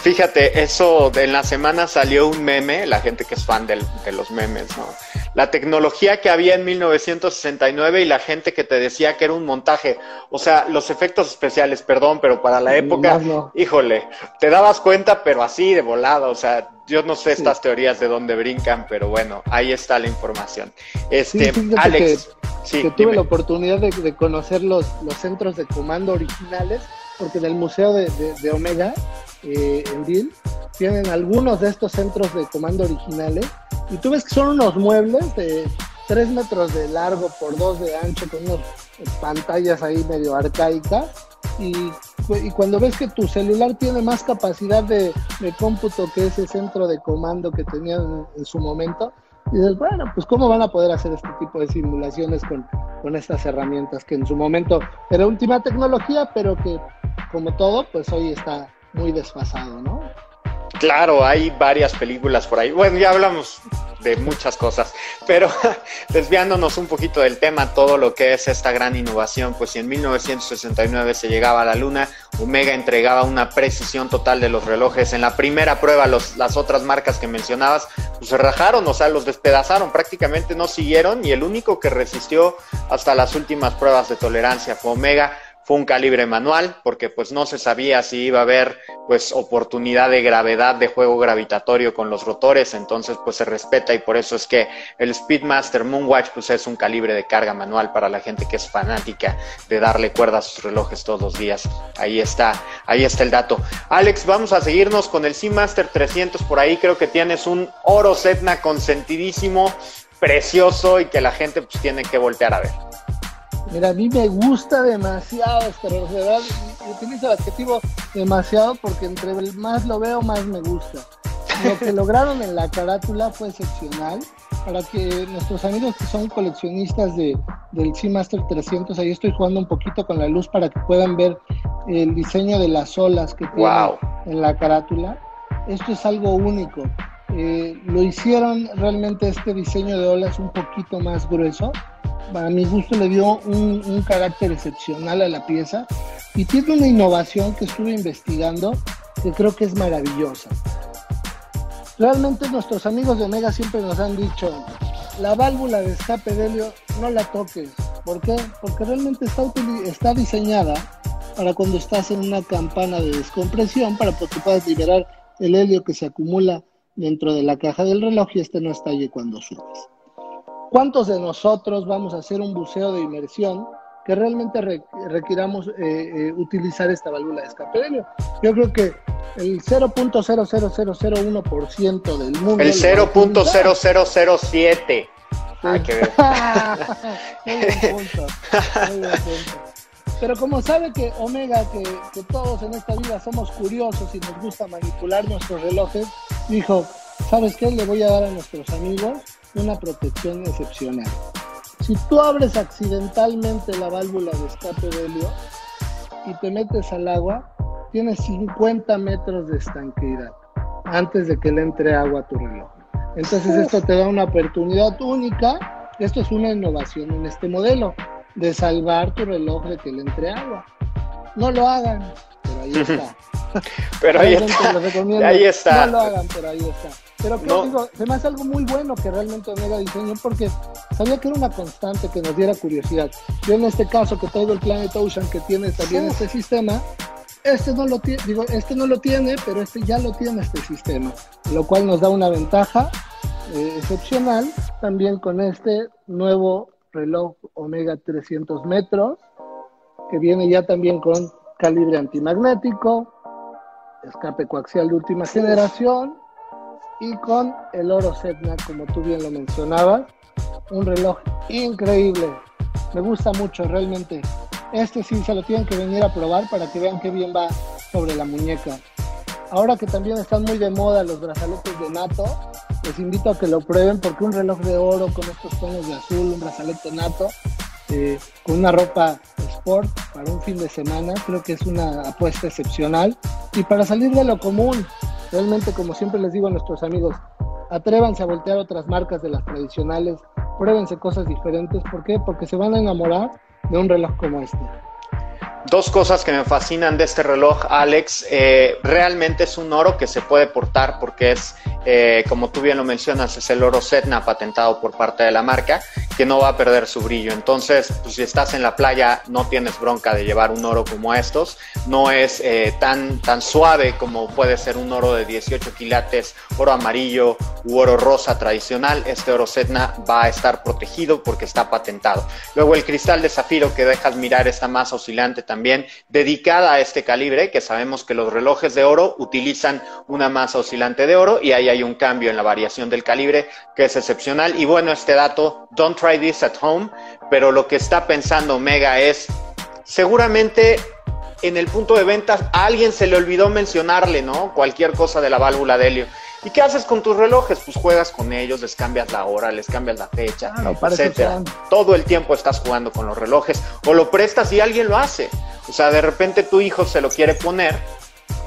Fíjate, eso en la semana salió un meme, la gente que es fan de los memes, ¿no? La tecnología que había en 1969 y la gente que te decía que era un montaje. O sea, los efectos especiales, perdón, pero para la época, híjole, te dabas cuenta, pero así de volada. O sea, yo no sé estas teorías de dónde brincan, pero bueno, ahí está la información. Este, Alex, que, tuve la oportunidad de, conocer los, los centros de comando originales, porque en el Museo de Omega eh, en Bill, tienen algunos de estos centros de comando originales y tú ves que son unos muebles de 3 metros de largo por 2 de ancho con unas pantallas ahí medio arcaicas y, cuando ves que tu celular tiene más capacidad de, cómputo que ese centro de comando que tenían en, su momento, dices, bueno, pues cómo van a poder hacer este tipo de simulaciones con, con estas herramientas que en su momento era última tecnología, pero que como todo, pues hoy está muy desfasado, ¿no? Claro, hay varias películas por ahí. Bueno, ya hablamos de muchas cosas, pero *laughs* desviándonos un poquito del tema, todo lo que es esta gran innovación, pues si en 1969 se llegaba a la Luna, Omega entregaba una precisión total de los relojes. En la primera prueba, las otras marcas que mencionabas, pues se rajaron, o sea, los despedazaron, prácticamente no siguieron y el único que resistió hasta las últimas pruebas de tolerancia fue Omega fue un calibre manual porque pues no se sabía si iba a haber pues oportunidad de gravedad de juego gravitatorio con los rotores, entonces pues se respeta y por eso es que el Speedmaster Moonwatch pues es un calibre de carga manual para la gente que es fanática de darle cuerda a sus relojes todos los días. Ahí está, ahí está el dato. Alex, vamos a seguirnos con el Seamaster 300 por ahí, creo que tienes un oro Setna consentidísimo, precioso y que la gente pues tiene que voltear a ver. Mira, a mí me gusta demasiado este reloj, de verdad, utilizo el adjetivo demasiado porque entre más lo veo, más me gusta. Lo que *laughs* lograron en la carátula fue excepcional para que nuestros amigos que son coleccionistas de, del Seamaster 300, ahí estoy jugando un poquito con la luz para que puedan ver el diseño de las olas que tiene en la carátula. Esto es algo único. Eh, lo hicieron realmente este diseño de olas un poquito más grueso a mi gusto le dio un, carácter excepcional a la pieza y tiene una innovación que estuve investigando que creo que es maravillosa. Realmente nuestros amigos de Omega siempre nos han dicho, la válvula de escape de helio no la toques. ¿Por qué? Porque realmente está, está diseñada para cuando estás en una campana de descompresión para que puedas liberar el helio que se acumula dentro de la caja del reloj y este no estalle cuando subes. ¿Cuántos de nosotros vamos a hacer un buceo de inmersión que realmente requiramos eh, eh, utilizar esta válvula de escape de helio? Yo creo que el 0.00001% del mundo. El 0.0007. Hay que ver. Pero como sabe que Omega, que, que, todos en esta vida somos curiosos y nos gusta manipular nuestros relojes, dijo, ¿sabes qué? Le voy a dar a nuestros amigos una protección excepcional. Si tú abres accidentalmente la válvula de escape de helio y te metes al agua, tienes 50 metros de estanqueidad antes de que le entre agua a tu reloj. Entonces esto te da una oportunidad única, esto es una innovación en este modelo, de salvar tu reloj de que le entre agua. No lo hagan, pero ahí *laughs* está. pero ahí está. Ahí está. No lo hagan, pero ahí está. Pero que digo, se me hace algo muy bueno que realmente Omega diseño porque sabía que era una constante que nos diera curiosidad. Yo en este caso que traigo el Planet Ocean que tiene también este sistema, este no lo tiene, digo, este no lo tiene, pero este ya lo tiene este sistema, lo cual nos da una ventaja eh, excepcional también con este nuevo reloj Omega 300 metros que viene ya también con calibre antimagnético, escape coaxial de última generación y con el oro Setna, como tú bien lo mencionabas, un reloj increíble. Me gusta mucho realmente. Este sí se lo tienen que venir a probar para que vean qué bien va sobre la muñeca. ahora que también están muy de moda los brazaletes de NATO, les invito a que lo prueben porque un reloj de oro con estos tonos de azul, un brazalete NATO, eh, con una ropa sport para un fin de semana, creo que es una apuesta excepcional. Y para salir de lo común, realmente como siempre les digo a nuestros amigos, atrévanse a voltear otras marcas de las tradicionales, pruébense cosas diferentes. ¿Por qué? Porque se van a enamorar de un reloj como este. Dos cosas que me fascinan de este reloj, Alex. Eh, realmente es un oro que se puede portar porque es, eh, como tú bien lo mencionas, es el oro Setna patentado por parte de la marca que no va a perder su brillo. Entonces, pues, si estás en la playa, no tienes bronca de llevar un oro como estos. No es eh, tan, tan suave como puede ser un oro de 18 quilates, oro amarillo u oro rosa tradicional. Este oro Setna va a estar protegido porque está patentado. Luego el cristal de zafiro que deja admirar esta masa oscilante también también dedicada a este calibre, que sabemos que los relojes de oro utilizan una masa oscilante de oro y ahí hay un cambio en la variación del calibre que es excepcional. Y bueno, este dato, don't try this at home, pero lo que está pensando Omega es, seguramente en el punto de ventas a alguien se le olvidó mencionarle, ¿no? Cualquier cosa de la válvula de helio. ¿Y qué haces con tus relojes? Pues juegas con ellos, les cambias la hora, les cambias la fecha, etcétera. Todo el tiempo estás jugando con los relojes o lo prestas y alguien lo hace. O sea, de repente tu hijo se lo quiere poner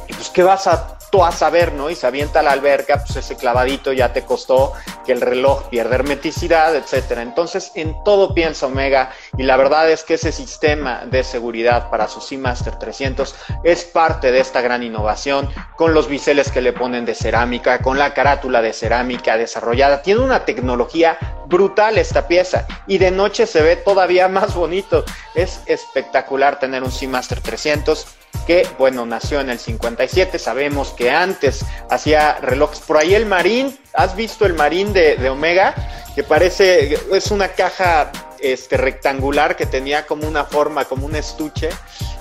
y pues ¿qué vas a tú a saber, ¿no? Y se avienta la alberca, pues ese clavadito ya te costó que el reloj pierda hermeticidad, etcétera. Entonces, en todo piensa Omega y la verdad es que ese sistema de seguridad para su Seamaster 300 es parte de esta gran innovación con los biseles que le ponen de cerámica, con la carátula de cerámica desarrollada. Tiene una tecnología brutal esta pieza y de noche se ve todavía *laughs* más bonito. Es espectacular tener un Seamaster 300 que, bueno, nació en el 57. Sabemos que antes hacía relojes. Por ahí el Marín, ¿has visto el Marín de, Omega? Que parece, es una caja este, rectangular que tenía como una forma, como un estuche.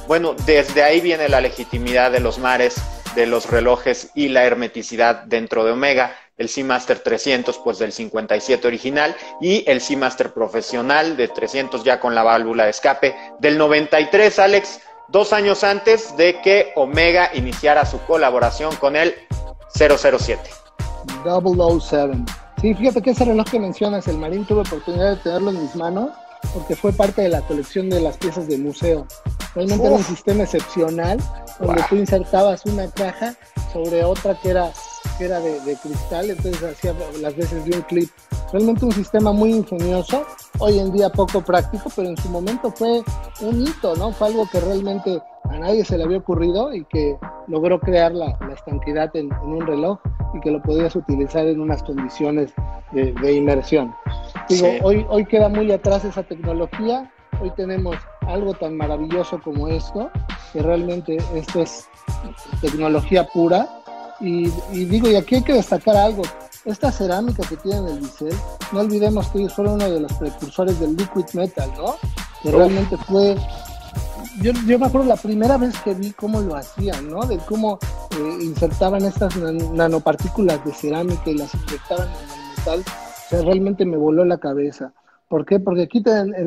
Bueno, desde ahí viene la legitimidad de los mares, de los relojes y la hermeticidad dentro de Omega. El Seamaster 300, pues del 57 original, y el Seamaster profesional de 300 ya con la válvula de escape del 93, Alex dos años antes de que Omega iniciara su colaboración con el 007. 007. Sí, fíjate que ese reloj que mencionas, el Marín, tuve oportunidad de tenerlo en mis manos porque fue parte de la colección de las piezas de museo. Realmente era un sistema excepcional donde tú insertabas una caja sobre otra que era, que era de, de cristal, entonces hacía las veces de un clip. Realmente un sistema muy ingenioso hoy en día poco práctico, pero en su momento fue un hito, ¿no? Fue algo que realmente a nadie se le había ocurrido y que logró crear la, estanquidad en, un reloj y que lo podías utilizar en unas condiciones de, inmersión. Digo, hoy, hoy queda muy atrás esa tecnología, hoy tenemos algo tan maravilloso como esto, que realmente esto es tecnología pura. Y, y digo, y aquí hay que destacar algo, esta cerámica que tiene el bisel, no olvidemos que ellos fueron uno de los precursores del liquid metal, ¿no? Que realmente fue yo, yo, me acuerdo la primera vez que vi cómo lo hacían, ¿no? De cómo eh, insertaban estas nanopartículas de cerámica y las inyectaban en el metal. O sea, realmente me voló la cabeza. ¿Por qué? Porque aquí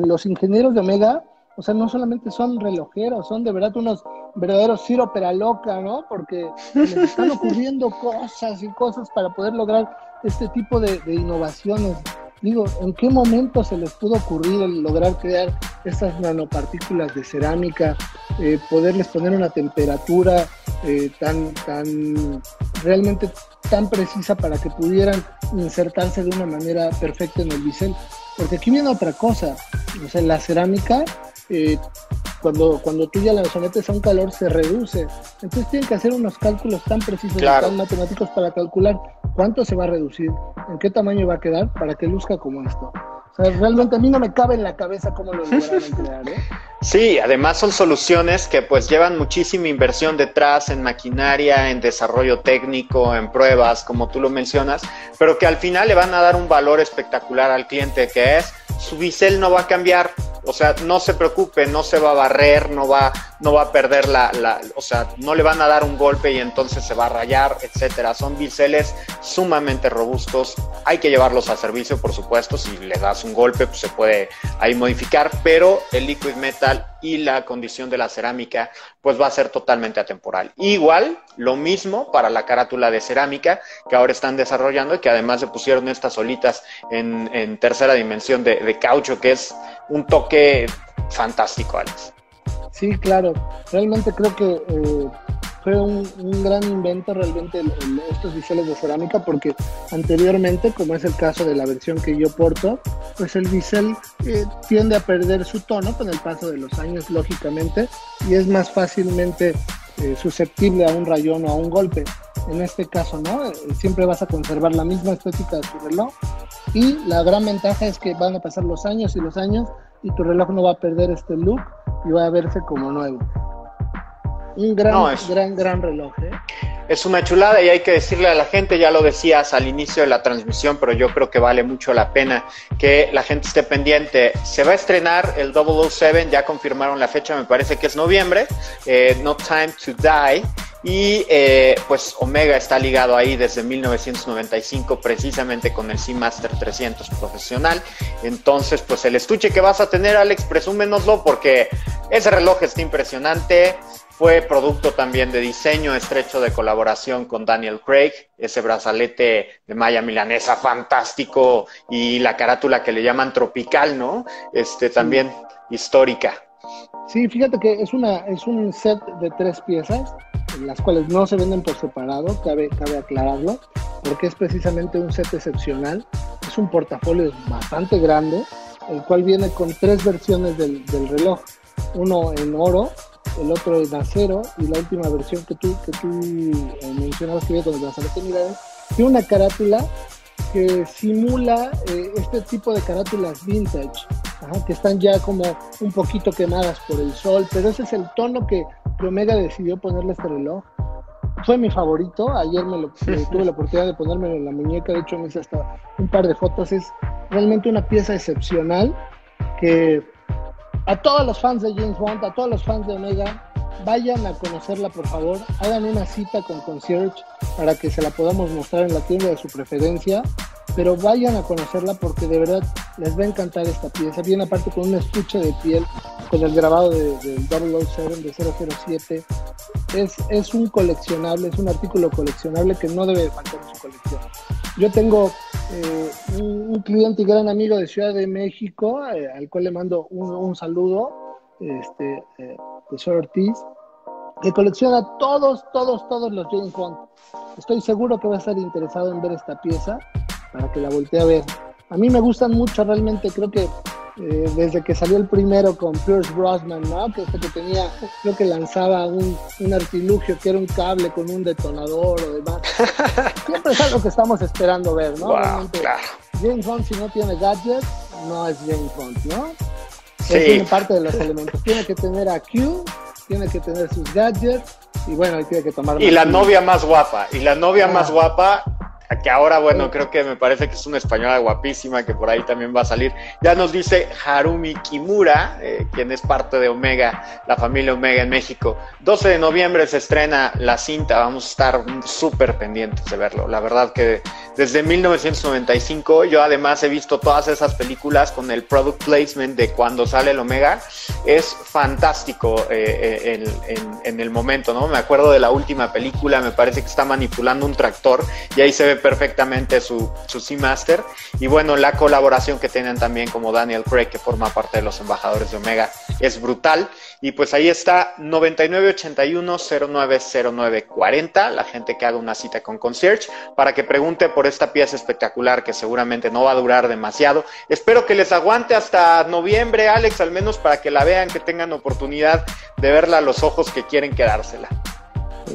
los ingenieros de Omega, o sea, no solamente son relojeros, son de verdad unos verdaderos Ciro Peraloca, ¿no? Porque les están ocurriendo cosas y cosas para poder lograr este tipo de, innovaciones. Digo, ¿en qué momento se les pudo ocurrir lograr crear estas nanopartículas de cerámica, eh, poderles poner una temperatura eh, tan, tan, realmente tan precisa para que pudieran insertarse de una manera perfecta en el bisel? Porque aquí viene otra cosa, o sea, la cerámica eh, cuando, cuando tú ya la sometes a un calor se reduce. Entonces tienen que hacer unos cálculos tan precisos y tan matemáticos para calcular cuánto se va a reducir, en qué tamaño va a quedar para que luzca como esto. O sea, realmente a mí no me cabe en la cabeza cómo lo lograron *laughs* crear, ¿eh? Sí, además son soluciones que pues llevan muchísima inversión detrás en maquinaria, en desarrollo técnico, en pruebas, como tú lo mencionas, pero que al final le van a dar un valor espectacular al cliente que es su bisel no va a cambiar, O sea, no se preocupe, no se va a barrer, no va, no va a perder la, o sea, no le van a dar un golpe y entonces se va a rayar, etcétera. Son biseles sumamente robustos. Hay que llevarlos a servicio, por supuesto. Si le das un golpe, pues se puede ahí modificar, pero el liquid metal y la condición de la cerámica, pues va a ser totalmente atemporal. Igual, lo mismo para la carátula de cerámica que ahora están desarrollando y que además se pusieron estas olitas en, tercera dimensión de, caucho, que es un toque fantástico, Alex. Sí, claro. Realmente creo que eh, fue un, gran invento realmente estos biseles de cerámica porque anteriormente, como es el caso de la versión que yo porto, pues el bisel eh, tiende a perder su tono con el paso de los años, lógicamente, y es más fácilmente eh, susceptible a un rayón o a un golpe. En este caso, ¿no? Eh, siempre vas a conservar la misma estética de tu reloj y la gran ventaja es que van a pasar los años y los años y tu reloj no va a perder este look y va a verse como nuevo. Un gran, gran, gran reloj. ¿eh? Es una chulada y hay que decirle a la gente, ya lo decías al inicio de la transmisión, pero yo creo que vale mucho la pena que la gente esté pendiente. Se va a estrenar el 007, ya confirmaron la fecha, me parece que es noviembre, eh, No Time to Die. Y eh, pues Omega está ligado ahí desde 1995 precisamente con el Seamaster 300 profesional. Entonces pues el estuche que vas a tener Alex, presúmenoslo porque ese reloj está impresionante. Fue producto también de diseño estrecho de colaboración con Daniel Craig, ese brazalete de malla milanesa fantástico y la carátula que le llaman tropical, ¿no? Este también histórica. Sí, fíjate que es una es un set de tres piezas, las cuales no se venden por separado, cabe, cabe aclararlo, porque es precisamente un set excepcional. Es un portafolio bastante grande, el cual viene con tres versiones del, del reloj, uno en oro, el otro en acero y la última versión que tú, que tú eh, mencionabas que viene con el brazalete tiene una carátula que simula eh, este tipo de carátulas vintage, que están ya como un poquito quemadas por el sol, pero ese es el tono que, Omega decidió ponerle este reloj. Fue mi favorito, ayer me lo, eh, tuve la oportunidad de ponérmelo en la muñeca, de hecho me hice hasta un par de fotos, es realmente una pieza excepcional que a todos los fans de James Bond, a todos los fans de Omega, vayan a conocerla por favor, hagan una cita con Concierge para que se la podamos mostrar en la tienda de su preferencia, pero vayan a conocerla porque de verdad les va a encantar esta pieza, viene aparte con un estuche de piel, con el grabado del de 007, de 007, es, es un coleccionable, es un artículo coleccionable que no debe faltar en su colección. Yo tengo eh, un, cliente y gran amigo de Ciudad de México, eh, al cual le mando un, saludo, este, eh, de Ortiz, que colecciona todos, todos, todos los James Bond. Estoy seguro que va a estar interesado en ver esta pieza para que la voltee a ver. A mí me gustan mucho, realmente creo que eh, desde que salió el primero con Pierce Brosnan, ¿no? Que, que tenía, creo que lanzaba un, un, artilugio que era un cable con un detonador o demás. *laughs* Siempre es algo que estamos esperando ver, ¿no? James Bond si no tiene gadgets, no es James Bond, ¿no? Sí. Es parte de los elementos. Tiene que tener a Q, tiene que tener sus gadgets y bueno, tiene que tomar... Y la novia más guapa, y la novia más ah. guapa que ahora, bueno, creo que me parece que es una española guapísima que por ahí también va a salir. Ya nos dice Harumi Kimura, eh, quien es parte de Omega, la familia Omega en México. 12 de noviembre se estrena la cinta, vamos a estar súper pendientes de verlo. La verdad que desde 1995 yo además he visto todas esas películas con el product placement de cuando sale el Omega. Es fantástico eh, eh, en, el momento, ¿no? Me acuerdo de la última película, me parece que está manipulando un tractor y ahí se ve perfectamente su, su Seamaster. Y bueno, la colaboración que tienen también como Daniel Craig, que forma parte de los embajadores de Omega, es brutal. Y pues ahí está 9981-090940, la gente que haga una cita con Concierge, para que pregunte por esta pieza espectacular que seguramente no va a durar demasiado. Espero que les aguante hasta noviembre, Alex, al menos para que la vean, que tengan oportunidad de verla a los ojos que quieren quedársela.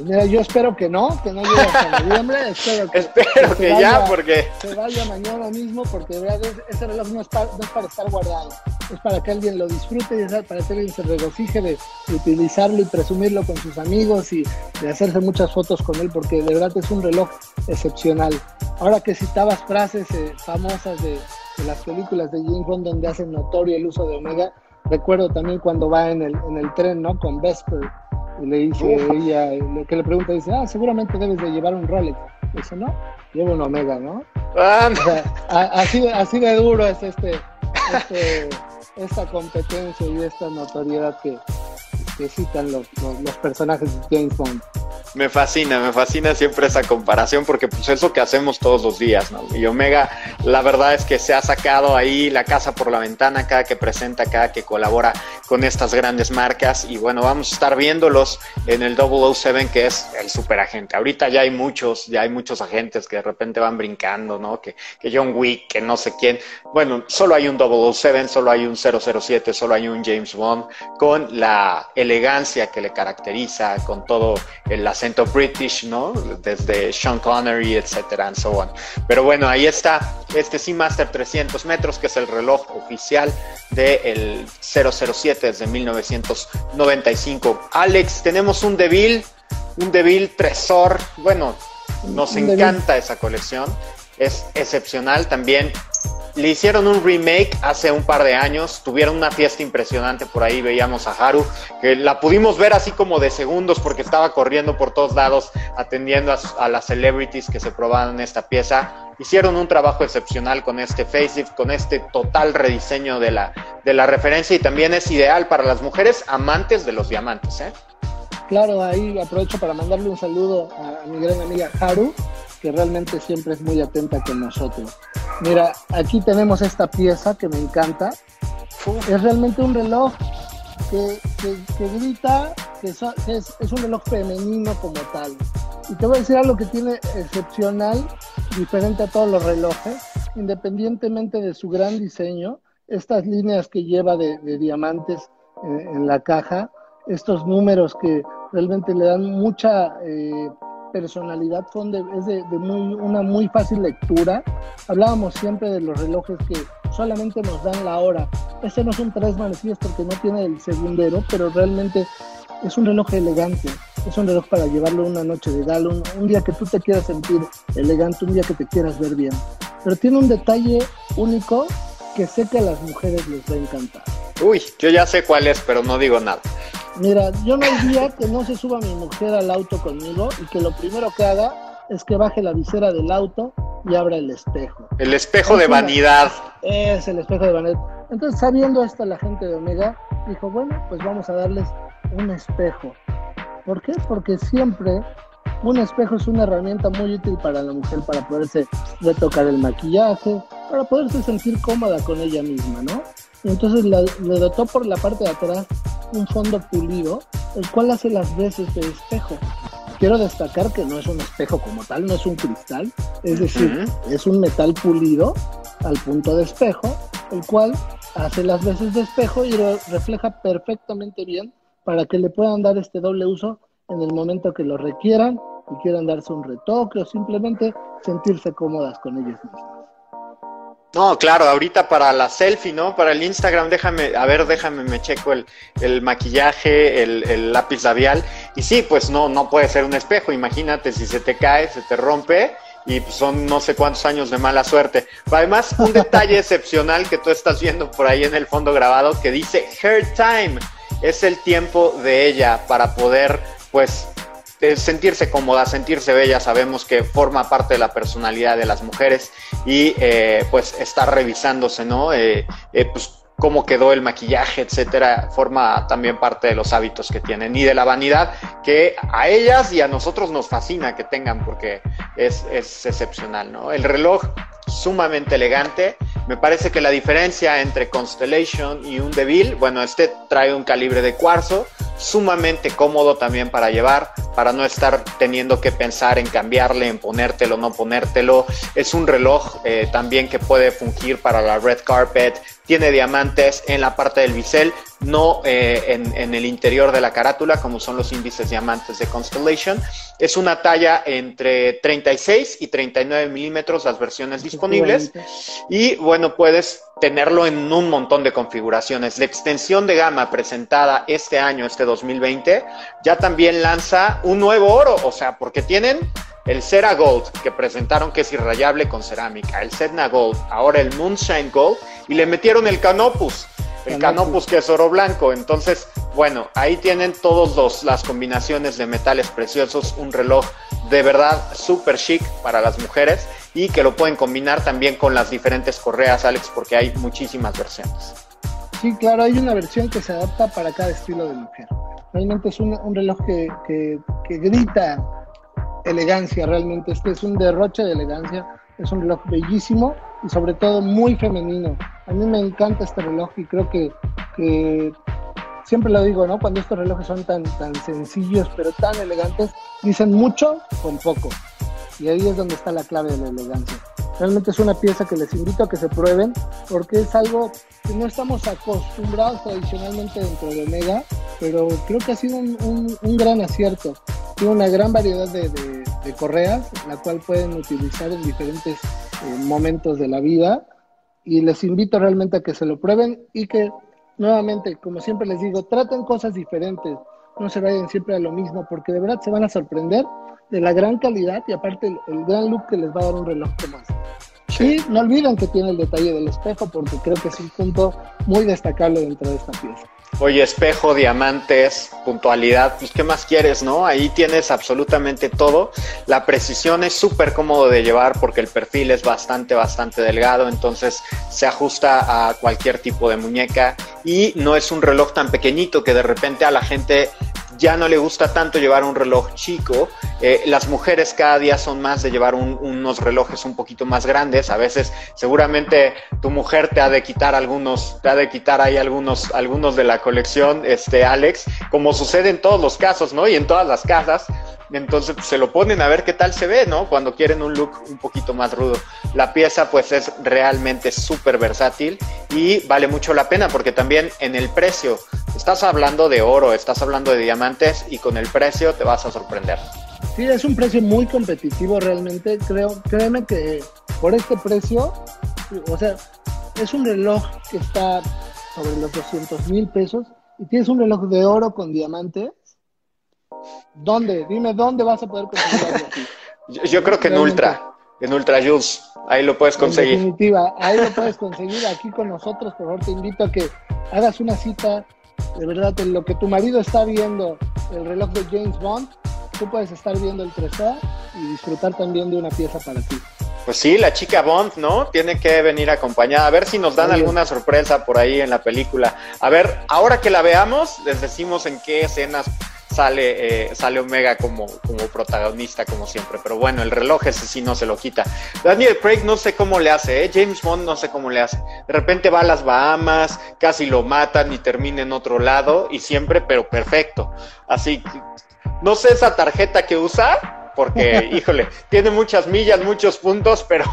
Mira, yo espero que no, que no llegue hasta noviembre. *laughs* Espero que, espero que, ya, porque. Se vaya mañana mismo, porque de ese reloj no es, para, no es, para, estar guardado. Es para que alguien lo disfrute y para que alguien se regocije de, utilizarlo y presumirlo con sus amigos y de hacerse muchas fotos con él, porque de verdad es un reloj excepcional. Ahora que citabas frases eh, famosas de, de, las películas de James Bond donde hacen notorio el uso de Omega, recuerdo también cuando va en el, en el tren, ¿no? Con Vesper, y le dice ella, que le pregunta, dice, ah, seguramente debes de llevar un Rolex. Dice, no, llevo un Omega, ¿no? Ah, así, así de duro es este, este, esta competencia y esta notoriedad que, que citan los, los personajes de James Bond. Me fascina, me fascina siempre esa comparación porque pues es que hacemos todos los días, ¿no? Y Omega, la verdad es que se ha sacado ahí la casa por la ventana cada que presenta, cada que colabora con estas grandes marcas y bueno, vamos a estar viéndolos en el 007 que es el superagente. Ahorita ya hay muchos, ya hay muchos agentes que de repente van brincando, ¿no? Que, que John Wick, que no sé quién. Bueno, solo hay un 007, solo hay un 007, solo hay un James Bond con la elegancia que le caracteriza, con todo el acento British, ¿no? Desde Sean Connery, etcétera, and so on. Pero bueno, ahí está este Seamaster 300 metros, que es el reloj oficial del 007 desde 1995. Alex, tenemos un Deville, un Deville Tresor. Bueno, nos encanta esa colección. Es excepcional también le hicieron un remake hace un par de años, tuvieron una fiesta impresionante por ahí, veíamos a Haru, que la pudimos ver así como de segundos porque estaba corriendo por todos lados atendiendo a, las celebrities que se probaban esta pieza. Hicieron un trabajo excepcional con este facelift, con este total rediseño de la, de la referencia y también es ideal para las mujeres amantes de los diamantes. ¿eh? Claro, ahí aprovecho para mandarle un saludo a mi gran amiga Haru, que realmente siempre es muy atenta con nosotros. Mira, aquí tenemos esta pieza que me encanta. Es realmente un reloj que, grita que, es, es, un reloj femenino como tal. Y te voy a decir algo que tiene excepcional, diferente a todos los relojes, independientemente de su gran diseño, estas líneas que lleva de, diamantes en, la caja, estos números que realmente le dan mucha eh, personalidad son de, es de, muy, una muy fácil lectura. Hablábamos siempre de los relojes que solamente nos dan la hora. Este no es un tres manecillas porque no tiene el segundero, pero realmente es un reloj elegante. Es un reloj para llevarlo una noche de gala, un, día que tú te quieras sentir elegante, un día que te quieras ver bien. Pero tiene un detalle único que sé que a las mujeres les va a encantar. Uy, yo ya sé cuál es, pero no digo nada. Mira, yo no diría que no se suba mi mujer al auto conmigo y que lo primero que haga es que baje la visera del auto y abra el espejo. El espejo de vanidad. Es el espejo de vanidad. Entonces, sabiendo esto, la gente de Omega dijo, bueno, pues vamos a darles un espejo. ¿Por qué? Porque siempre un espejo es una herramienta muy útil para la mujer para poderse retocar el maquillaje, para poderse sentir cómoda con ella misma, ¿no? Entonces le dotó por la parte de atrás un fondo pulido, el cual hace las veces de espejo. Quiero destacar que no es un espejo como tal, no es un cristal, es decir, es un metal pulido al punto de espejo, el cual hace las veces de espejo y lo refleja perfectamente bien para que le puedan dar este doble uso en el momento que lo requieran y quieran darse un retoque o simplemente sentirse cómodas con ellas mismas. No, claro, ahorita para la selfie, ¿no? Para el Instagram, déjame, a ver, déjame, me checo el, el maquillaje, el, el, lápiz labial. Y sí, pues no, no puede ser un espejo. Imagínate si se te cae, se te rompe y son no sé cuántos años de mala suerte. Además, un detalle *laughs* excepcional que tú estás viendo por ahí en el fondo grabado que dice Her Time. Es el tiempo de ella para poder, pues, sentirse cómoda, sentirse bella, sabemos que forma parte de la personalidad de las mujeres y eh, pues estar revisándose, ¿no? Eh, eh, pues cómo quedó el maquillaje, etcétera, forma también parte de los hábitos que tienen y de la vanidad que a ellas y a nosotros nos fascina que tengan porque es, es excepcional, ¿no? El reloj sumamente elegante. Me parece que la diferencia entre Constellation y un Deville, bueno, este trae un calibre de cuarzo, sumamente cómodo también para llevar, para no estar teniendo que pensar en cambiarle, en ponértelo, no ponértelo. Es un reloj eh, también que puede fungir para la red carpet, tiene diamantes en la parte del bisel, no eh, en, el interior de la carátula, como son los índices diamantes de Constellation. Es una talla entre 36 y 39 milímetros, las versiones disponibles. Y bueno, puedes tenerlo en un montón de configuraciones. La extensión de gama presentada este año, este 2020, ya también lanza un nuevo oro, o sea, porque tienen el Cera Gold que presentaron que es irrayable con cerámica, el Sedna Gold, ahora el Moonshine Gold y le metieron el Canopus. El Canopus que es oro blanco. Entonces, bueno, ahí tienen todas las combinaciones de metales preciosos, un reloj de verdad súper chic para las mujeres y que lo pueden combinar también con las diferentes correas, Alex, porque hay muchísimas versiones. Sí, claro, hay una versión que se adapta para cada estilo de mujer. Realmente es un, reloj que, que, que grita elegancia, realmente. Este es un derroche de elegancia. Es un reloj bellísimo y sobre todo muy femenino. A mí me encanta este reloj y creo que, que siempre lo digo, ¿no? Cuando estos relojes son tan, tan sencillos pero tan elegantes, dicen mucho con poco. Y ahí es donde está la clave de la elegancia. Realmente es una pieza que les invito a que se prueben porque es algo que no estamos acostumbrados tradicionalmente dentro de Omega, pero creo que ha sido un, un, gran acierto. Tiene una gran variedad de, de, de, correas, la cual pueden utilizar en diferentes eh, momentos de la vida y les invito realmente a que se lo prueben y que nuevamente, como siempre les digo, traten cosas diferentes, no se vayan siempre a lo mismo porque de verdad se van a sorprender de la gran calidad y aparte el, gran look que les va a dar un reloj como este. Y no olviden que tiene el detalle del espejo porque creo que es un punto muy destacable dentro de esta pieza. Oye, espejo, diamantes, puntualidad, pues ¿qué más quieres, no? Ahí tienes absolutamente todo. La precisión es súper cómodo de llevar porque el perfil es bastante, bastante delgado, entonces se ajusta a cualquier tipo de muñeca y no es un reloj tan pequeñito que de repente a la gente ya no le gusta tanto llevar un reloj chico. Eh, las mujeres cada día son más de llevar unos relojes un poquito más grandes. A veces, seguramente tu mujer te ha de quitar algunos, te ha de quitar ahí algunos, algunos de la colección, este Alex, como sucede en todos los casos, ¿no? Y en todas las casas. Entonces pues, se lo ponen a ver qué tal se ve, ¿no? Cuando quieren un look un poquito más rudo. La pieza pues es realmente súper versátil y vale mucho la pena porque también en el precio, estás hablando de oro, estás hablando de diamantes y con el precio te vas a sorprender. Sí, es un precio muy competitivo realmente. Creo, créeme que por este precio, o sea, es un reloj que está sobre los 200 mil pesos y tienes un reloj de oro con diamantes ¿Dónde? Dime dónde vas a poder conseguirlo *laughs* Yo, creo que en Ultra, en Ultra Juice, ahí lo puedes conseguir. En definitiva, ahí lo puedes conseguir aquí con nosotros. Por favor, te invito a que hagas una cita. De verdad, en lo que tu marido está viendo, el reloj de James Bond, tú puedes estar viendo el 3A y disfrutar también de una pieza para ti. Pues sí, la chica Bond, ¿no? Tiene que venir acompañada. A ver si nos dan alguna sorpresa por ahí en la película. A ver, ahora que la veamos, les decimos en qué escenas sale, eh, sale Omega como, como protagonista, como siempre. Pero bueno, el reloj ese sí no se lo quita. Daniel Craig no sé cómo le hace, ¿eh? James Bond no sé cómo le hace. De repente va a las Bahamas, casi lo matan y termina en otro lado, y siempre, pero perfecto. Así, no sé esa tarjeta que usa, porque, *laughs* híjole, tiene muchas millas, muchos puntos, pero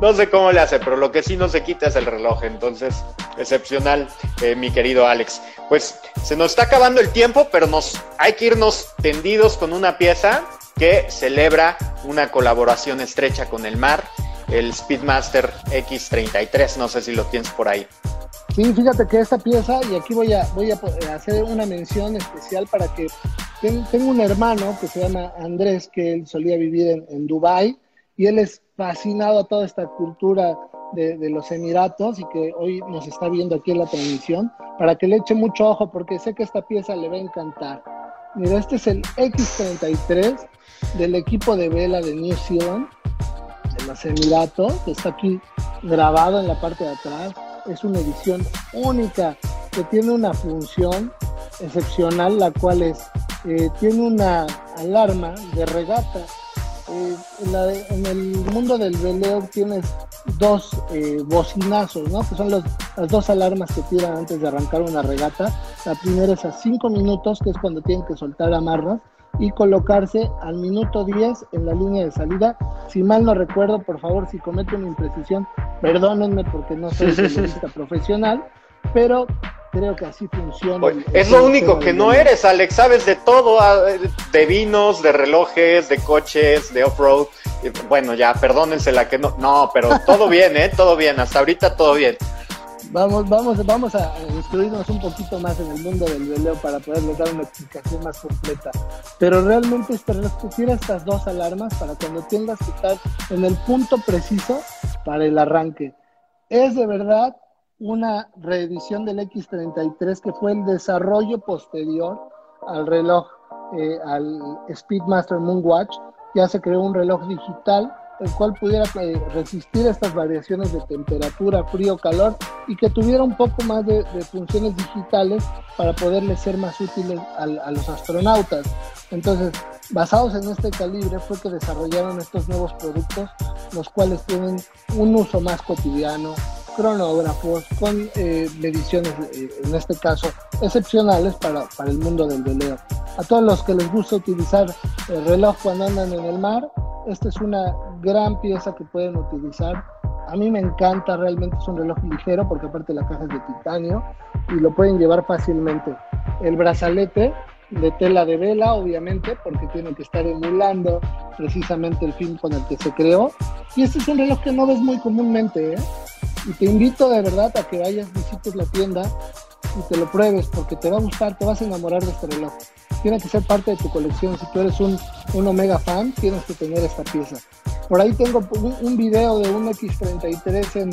no sé cómo le hace, pero lo que sí no se quita es el reloj, entonces, excepcional, eh, mi querido Alex. Pues se nos está acabando el tiempo, pero nos hay que irnos tendidos con una pieza que celebra una colaboración estrecha con el mar, el Speedmaster X33, no sé si lo tienes por ahí. Sí, fíjate que esta pieza, y aquí voy a, voy a hacer una mención especial para que tengo un hermano que se llama Andrés, que él solía vivir en, en Dubái, y él es fascinado a toda esta cultura de, de, los Emiratos y que hoy nos está viendo aquí en la transmisión, para que le eche mucho ojo, porque sé que esta pieza le va a encantar. Mira, este es el X33 del equipo de vela de New Zealand, de los Emiratos, que está aquí grabado en la parte de atrás es una edición única que tiene una función excepcional, la cual es, eh, tiene una alarma de regata. Eh, en, el mundo del veleo tienes dos eh, bocinazos, ¿no? que son las dos alarmas que tiran antes de arrancar una regata. La primera es a cinco minutos, que es cuando tienen que soltar amarras, y colocarse al minuto 10 en la línea de salida. Si mal no recuerdo, por favor, si cometo una imprecisión, perdónenme porque no soy periodista profesional, pero creo que así funciona. es lo único que no eres, Alex, sabes de todo, ah, de vinos, de relojes, de coches, de off-road. Bueno, ya, perdónense la que no, no, pero todo bien, ¿eh? Todo bien, hasta ahorita todo bien. Vamos, vamos, vamos a instruirnos un poquito más en el mundo del veleo para poderles dar una explicación más completa. Pero realmente tiene estas dos alarmas para cuando tengas que estar en el punto preciso para el arranque. Es de verdad una reedición del X33 que fue el desarrollo posterior al reloj, eh, al Speedmaster Moonwatch. Ya se creó un reloj digital el cual pudiera eh, resistir estas variaciones de temperatura, frío, calor y que tuviera un poco más de, funciones digitales para poderle ser más útiles a, a, los astronautas. Entonces, basados en este calibre fue que desarrollaron estos nuevos productos, los cuales tienen un uso más cotidiano, cronógrafos, con eh, mediciones, eh, en este caso, excepcionales para, para, el mundo del veleo. A todos los que les gusta utilizar el reloj cuando andan en el mar, esta es una gran pieza que pueden utilizar. A mí me encanta, realmente es un reloj ligero porque aparte la caja es de titanio y lo pueden llevar fácilmente. El brazalete de tela de vela, obviamente, porque tiene que estar emulando precisamente el film con el que se creó. Y este es un reloj que no ves muy comúnmente, ¿eh? Y te invito de verdad a que vayas, visites la tienda y te lo pruebes porque te va a gustar, te vas a enamorar de este reloj. Tiene que ser parte de tu colección. Si tú eres un, un Omega fan, tienes que tener esta pieza. Por ahí tengo un, video de un X33 en,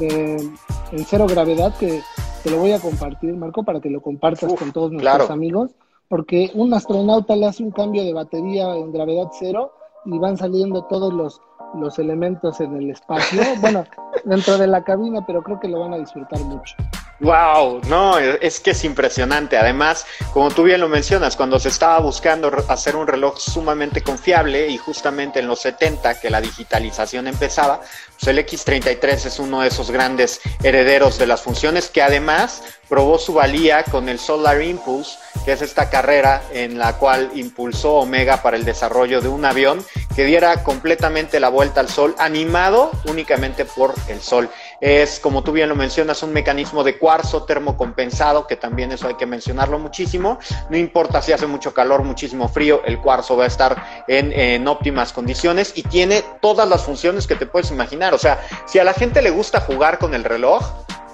en, cero gravedad que te lo voy a compartir, Marco, para que lo compartas con todos nuestros amigos. Porque un astronauta le hace un cambio de batería en gravedad cero y van saliendo todos los, los elementos en el espacio. *laughs* Bueno, dentro de la cabina, pero creo que lo van a disfrutar mucho. Wow, no, es que es impresionante. Además, como tú bien lo mencionas, cuando se estaba buscando hacer un reloj sumamente confiable y justamente en los 70 que la digitalización empezaba, pues el X33 es uno de esos grandes herederos de las funciones que además probó su valía con el Solar Impulse, que es esta carrera en la cual impulsó Omega para el desarrollo de un avión que diera completamente la vuelta al Sol, animado únicamente por el Sol. Es, como tú bien lo mencionas, un mecanismo de cuarzo termocompensado, que también eso hay que mencionarlo muchísimo. No importa si hace mucho calor, muchísimo frío, el cuarzo va a estar en, en óptimas condiciones y tiene todas las funciones que te puedes imaginar. O sea, si a la gente le gusta jugar con el reloj,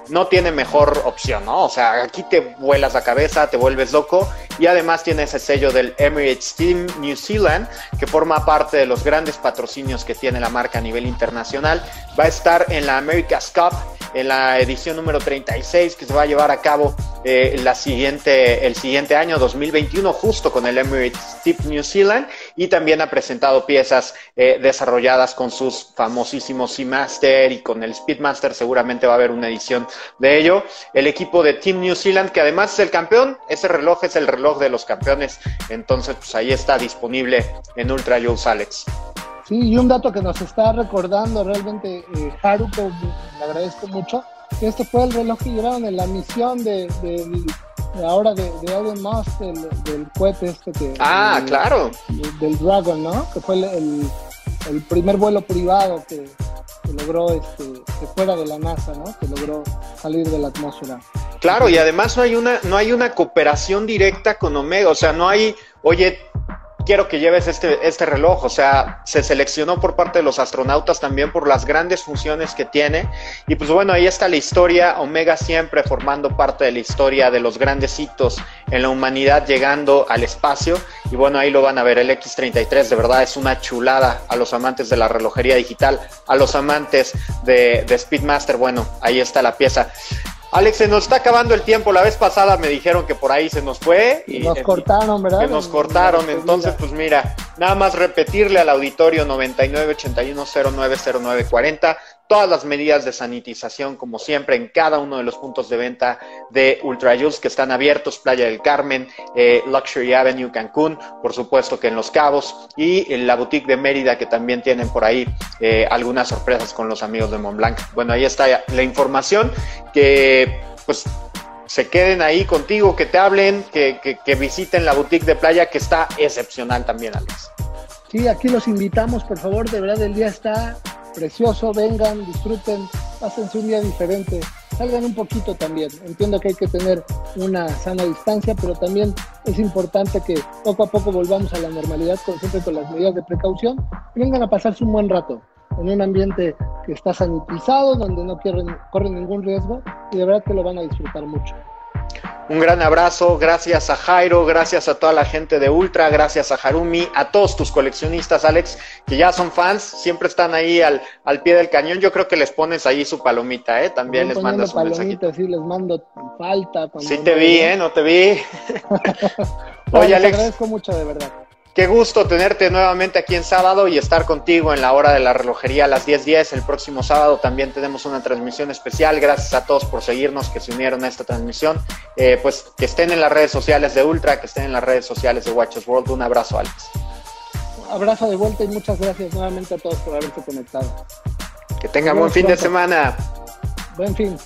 no tiene mejor opción, ¿no? O sea, aquí te vuelas la cabeza, te vuelves loco y además tiene ese sello del Emirates Team New Zealand que forma parte de los grandes patrocinios que tiene la marca a nivel internacional. Va a estar en la America's Cup en la edición número 36 que se va a llevar a cabo eh, siguiente, el siguiente año 2021 justo con el Emirates Tip New Zealand y también ha presentado piezas eh, desarrolladas con sus famosísimos Seamaster y con el Speedmaster seguramente va a haber una edición de ello. El equipo de Team New Zealand que además es el campeón, ese reloj es el reloj de los campeones, entonces pues ahí está disponible en Ultra Jules Alex. Sí, y un dato que nos está recordando realmente eh, Haruko, le agradezco mucho, que este fue el reloj que llevaron en la misión de, ahora de, de Elon Musk, del, cohete este que... Ah, claro. del Dragon, ¿no? Que fue el, el, primer vuelo privado que, logró, este, que fuera de la NASA, ¿no? Que logró salir de la atmósfera. Claro, y además no hay una, no hay una cooperación directa con Omega, o sea, no hay, oye, quiero que lleves este, este reloj. O sea, se seleccionó por parte de los astronautas también por las grandes funciones que tiene. Y pues bueno, ahí está la historia. Omega siempre formando parte de la historia de los grandes hitos en la humanidad llegando al espacio. Y bueno, ahí lo van a ver. El X33 de verdad es una chulada a los amantes de la relojería digital, a los amantes de, de Speedmaster. Bueno, ahí está la pieza. Alex, se nos está acabando el tiempo. La vez pasada me dijeron que por ahí se nos fue. Y nos cortaron, ¿verdad? Que nos cortaron. Entonces, pues mira, nada más repetirle al auditorio 9981090940 todas las medidas de sanitización, como siempre, en cada uno de los puntos de venta de Ultra Juice que están abiertos, Playa del Carmen, eh, Luxury Avenue, Cancún, por supuesto que en Los Cabos, y en la boutique de Mérida, que también tienen por ahí eh, algunas sorpresas con los amigos de Montblanc. Bueno, ahí está la información, que pues se queden ahí contigo, que te hablen, que, que, que visiten la boutique de playa, que está excepcional también, Alex. Sí, aquí los invitamos, por favor, de verdad el día está precioso, vengan, disfruten, pásense un día diferente, salgan un poquito también. Entiendo que hay que tener una sana distancia, pero también es importante que poco a poco volvamos a la normalidad, con, siempre con las medidas de precaución, vengan a pasarse un buen rato en un ambiente que está sanitizado, donde no quieren, corren ningún riesgo y de verdad que lo van a disfrutar mucho. Un gran abrazo, gracias a Jairo, gracias a toda la gente de Ultra, gracias a Harumi, a todos tus coleccionistas, Alex, que ya son fans, siempre están ahí al, al pie del cañón. Yo creo que les pones ahí su palomita, ¿eh? También les mandas un mensajito. Sí, les mando falta. Sí te vi, ¿eh? No te vi. *laughs* Oye, Alex. Te agradezco mucho, de verdad. Qué gusto tenerte nuevamente aquí en sábado y estar contigo en la hora de la relojería a las 10:10. El próximo sábado también tenemos una transmisión especial. Gracias a todos por seguirnos, que se unieron a esta transmisión. Eh, pues que estén en las redes sociales de Ultra, que estén en las redes sociales de Watches World. Un abrazo, Alex. Un abrazo de vuelta y muchas gracias nuevamente a todos por haberse conectado. Que tengan buen fin de semana. Buen fin.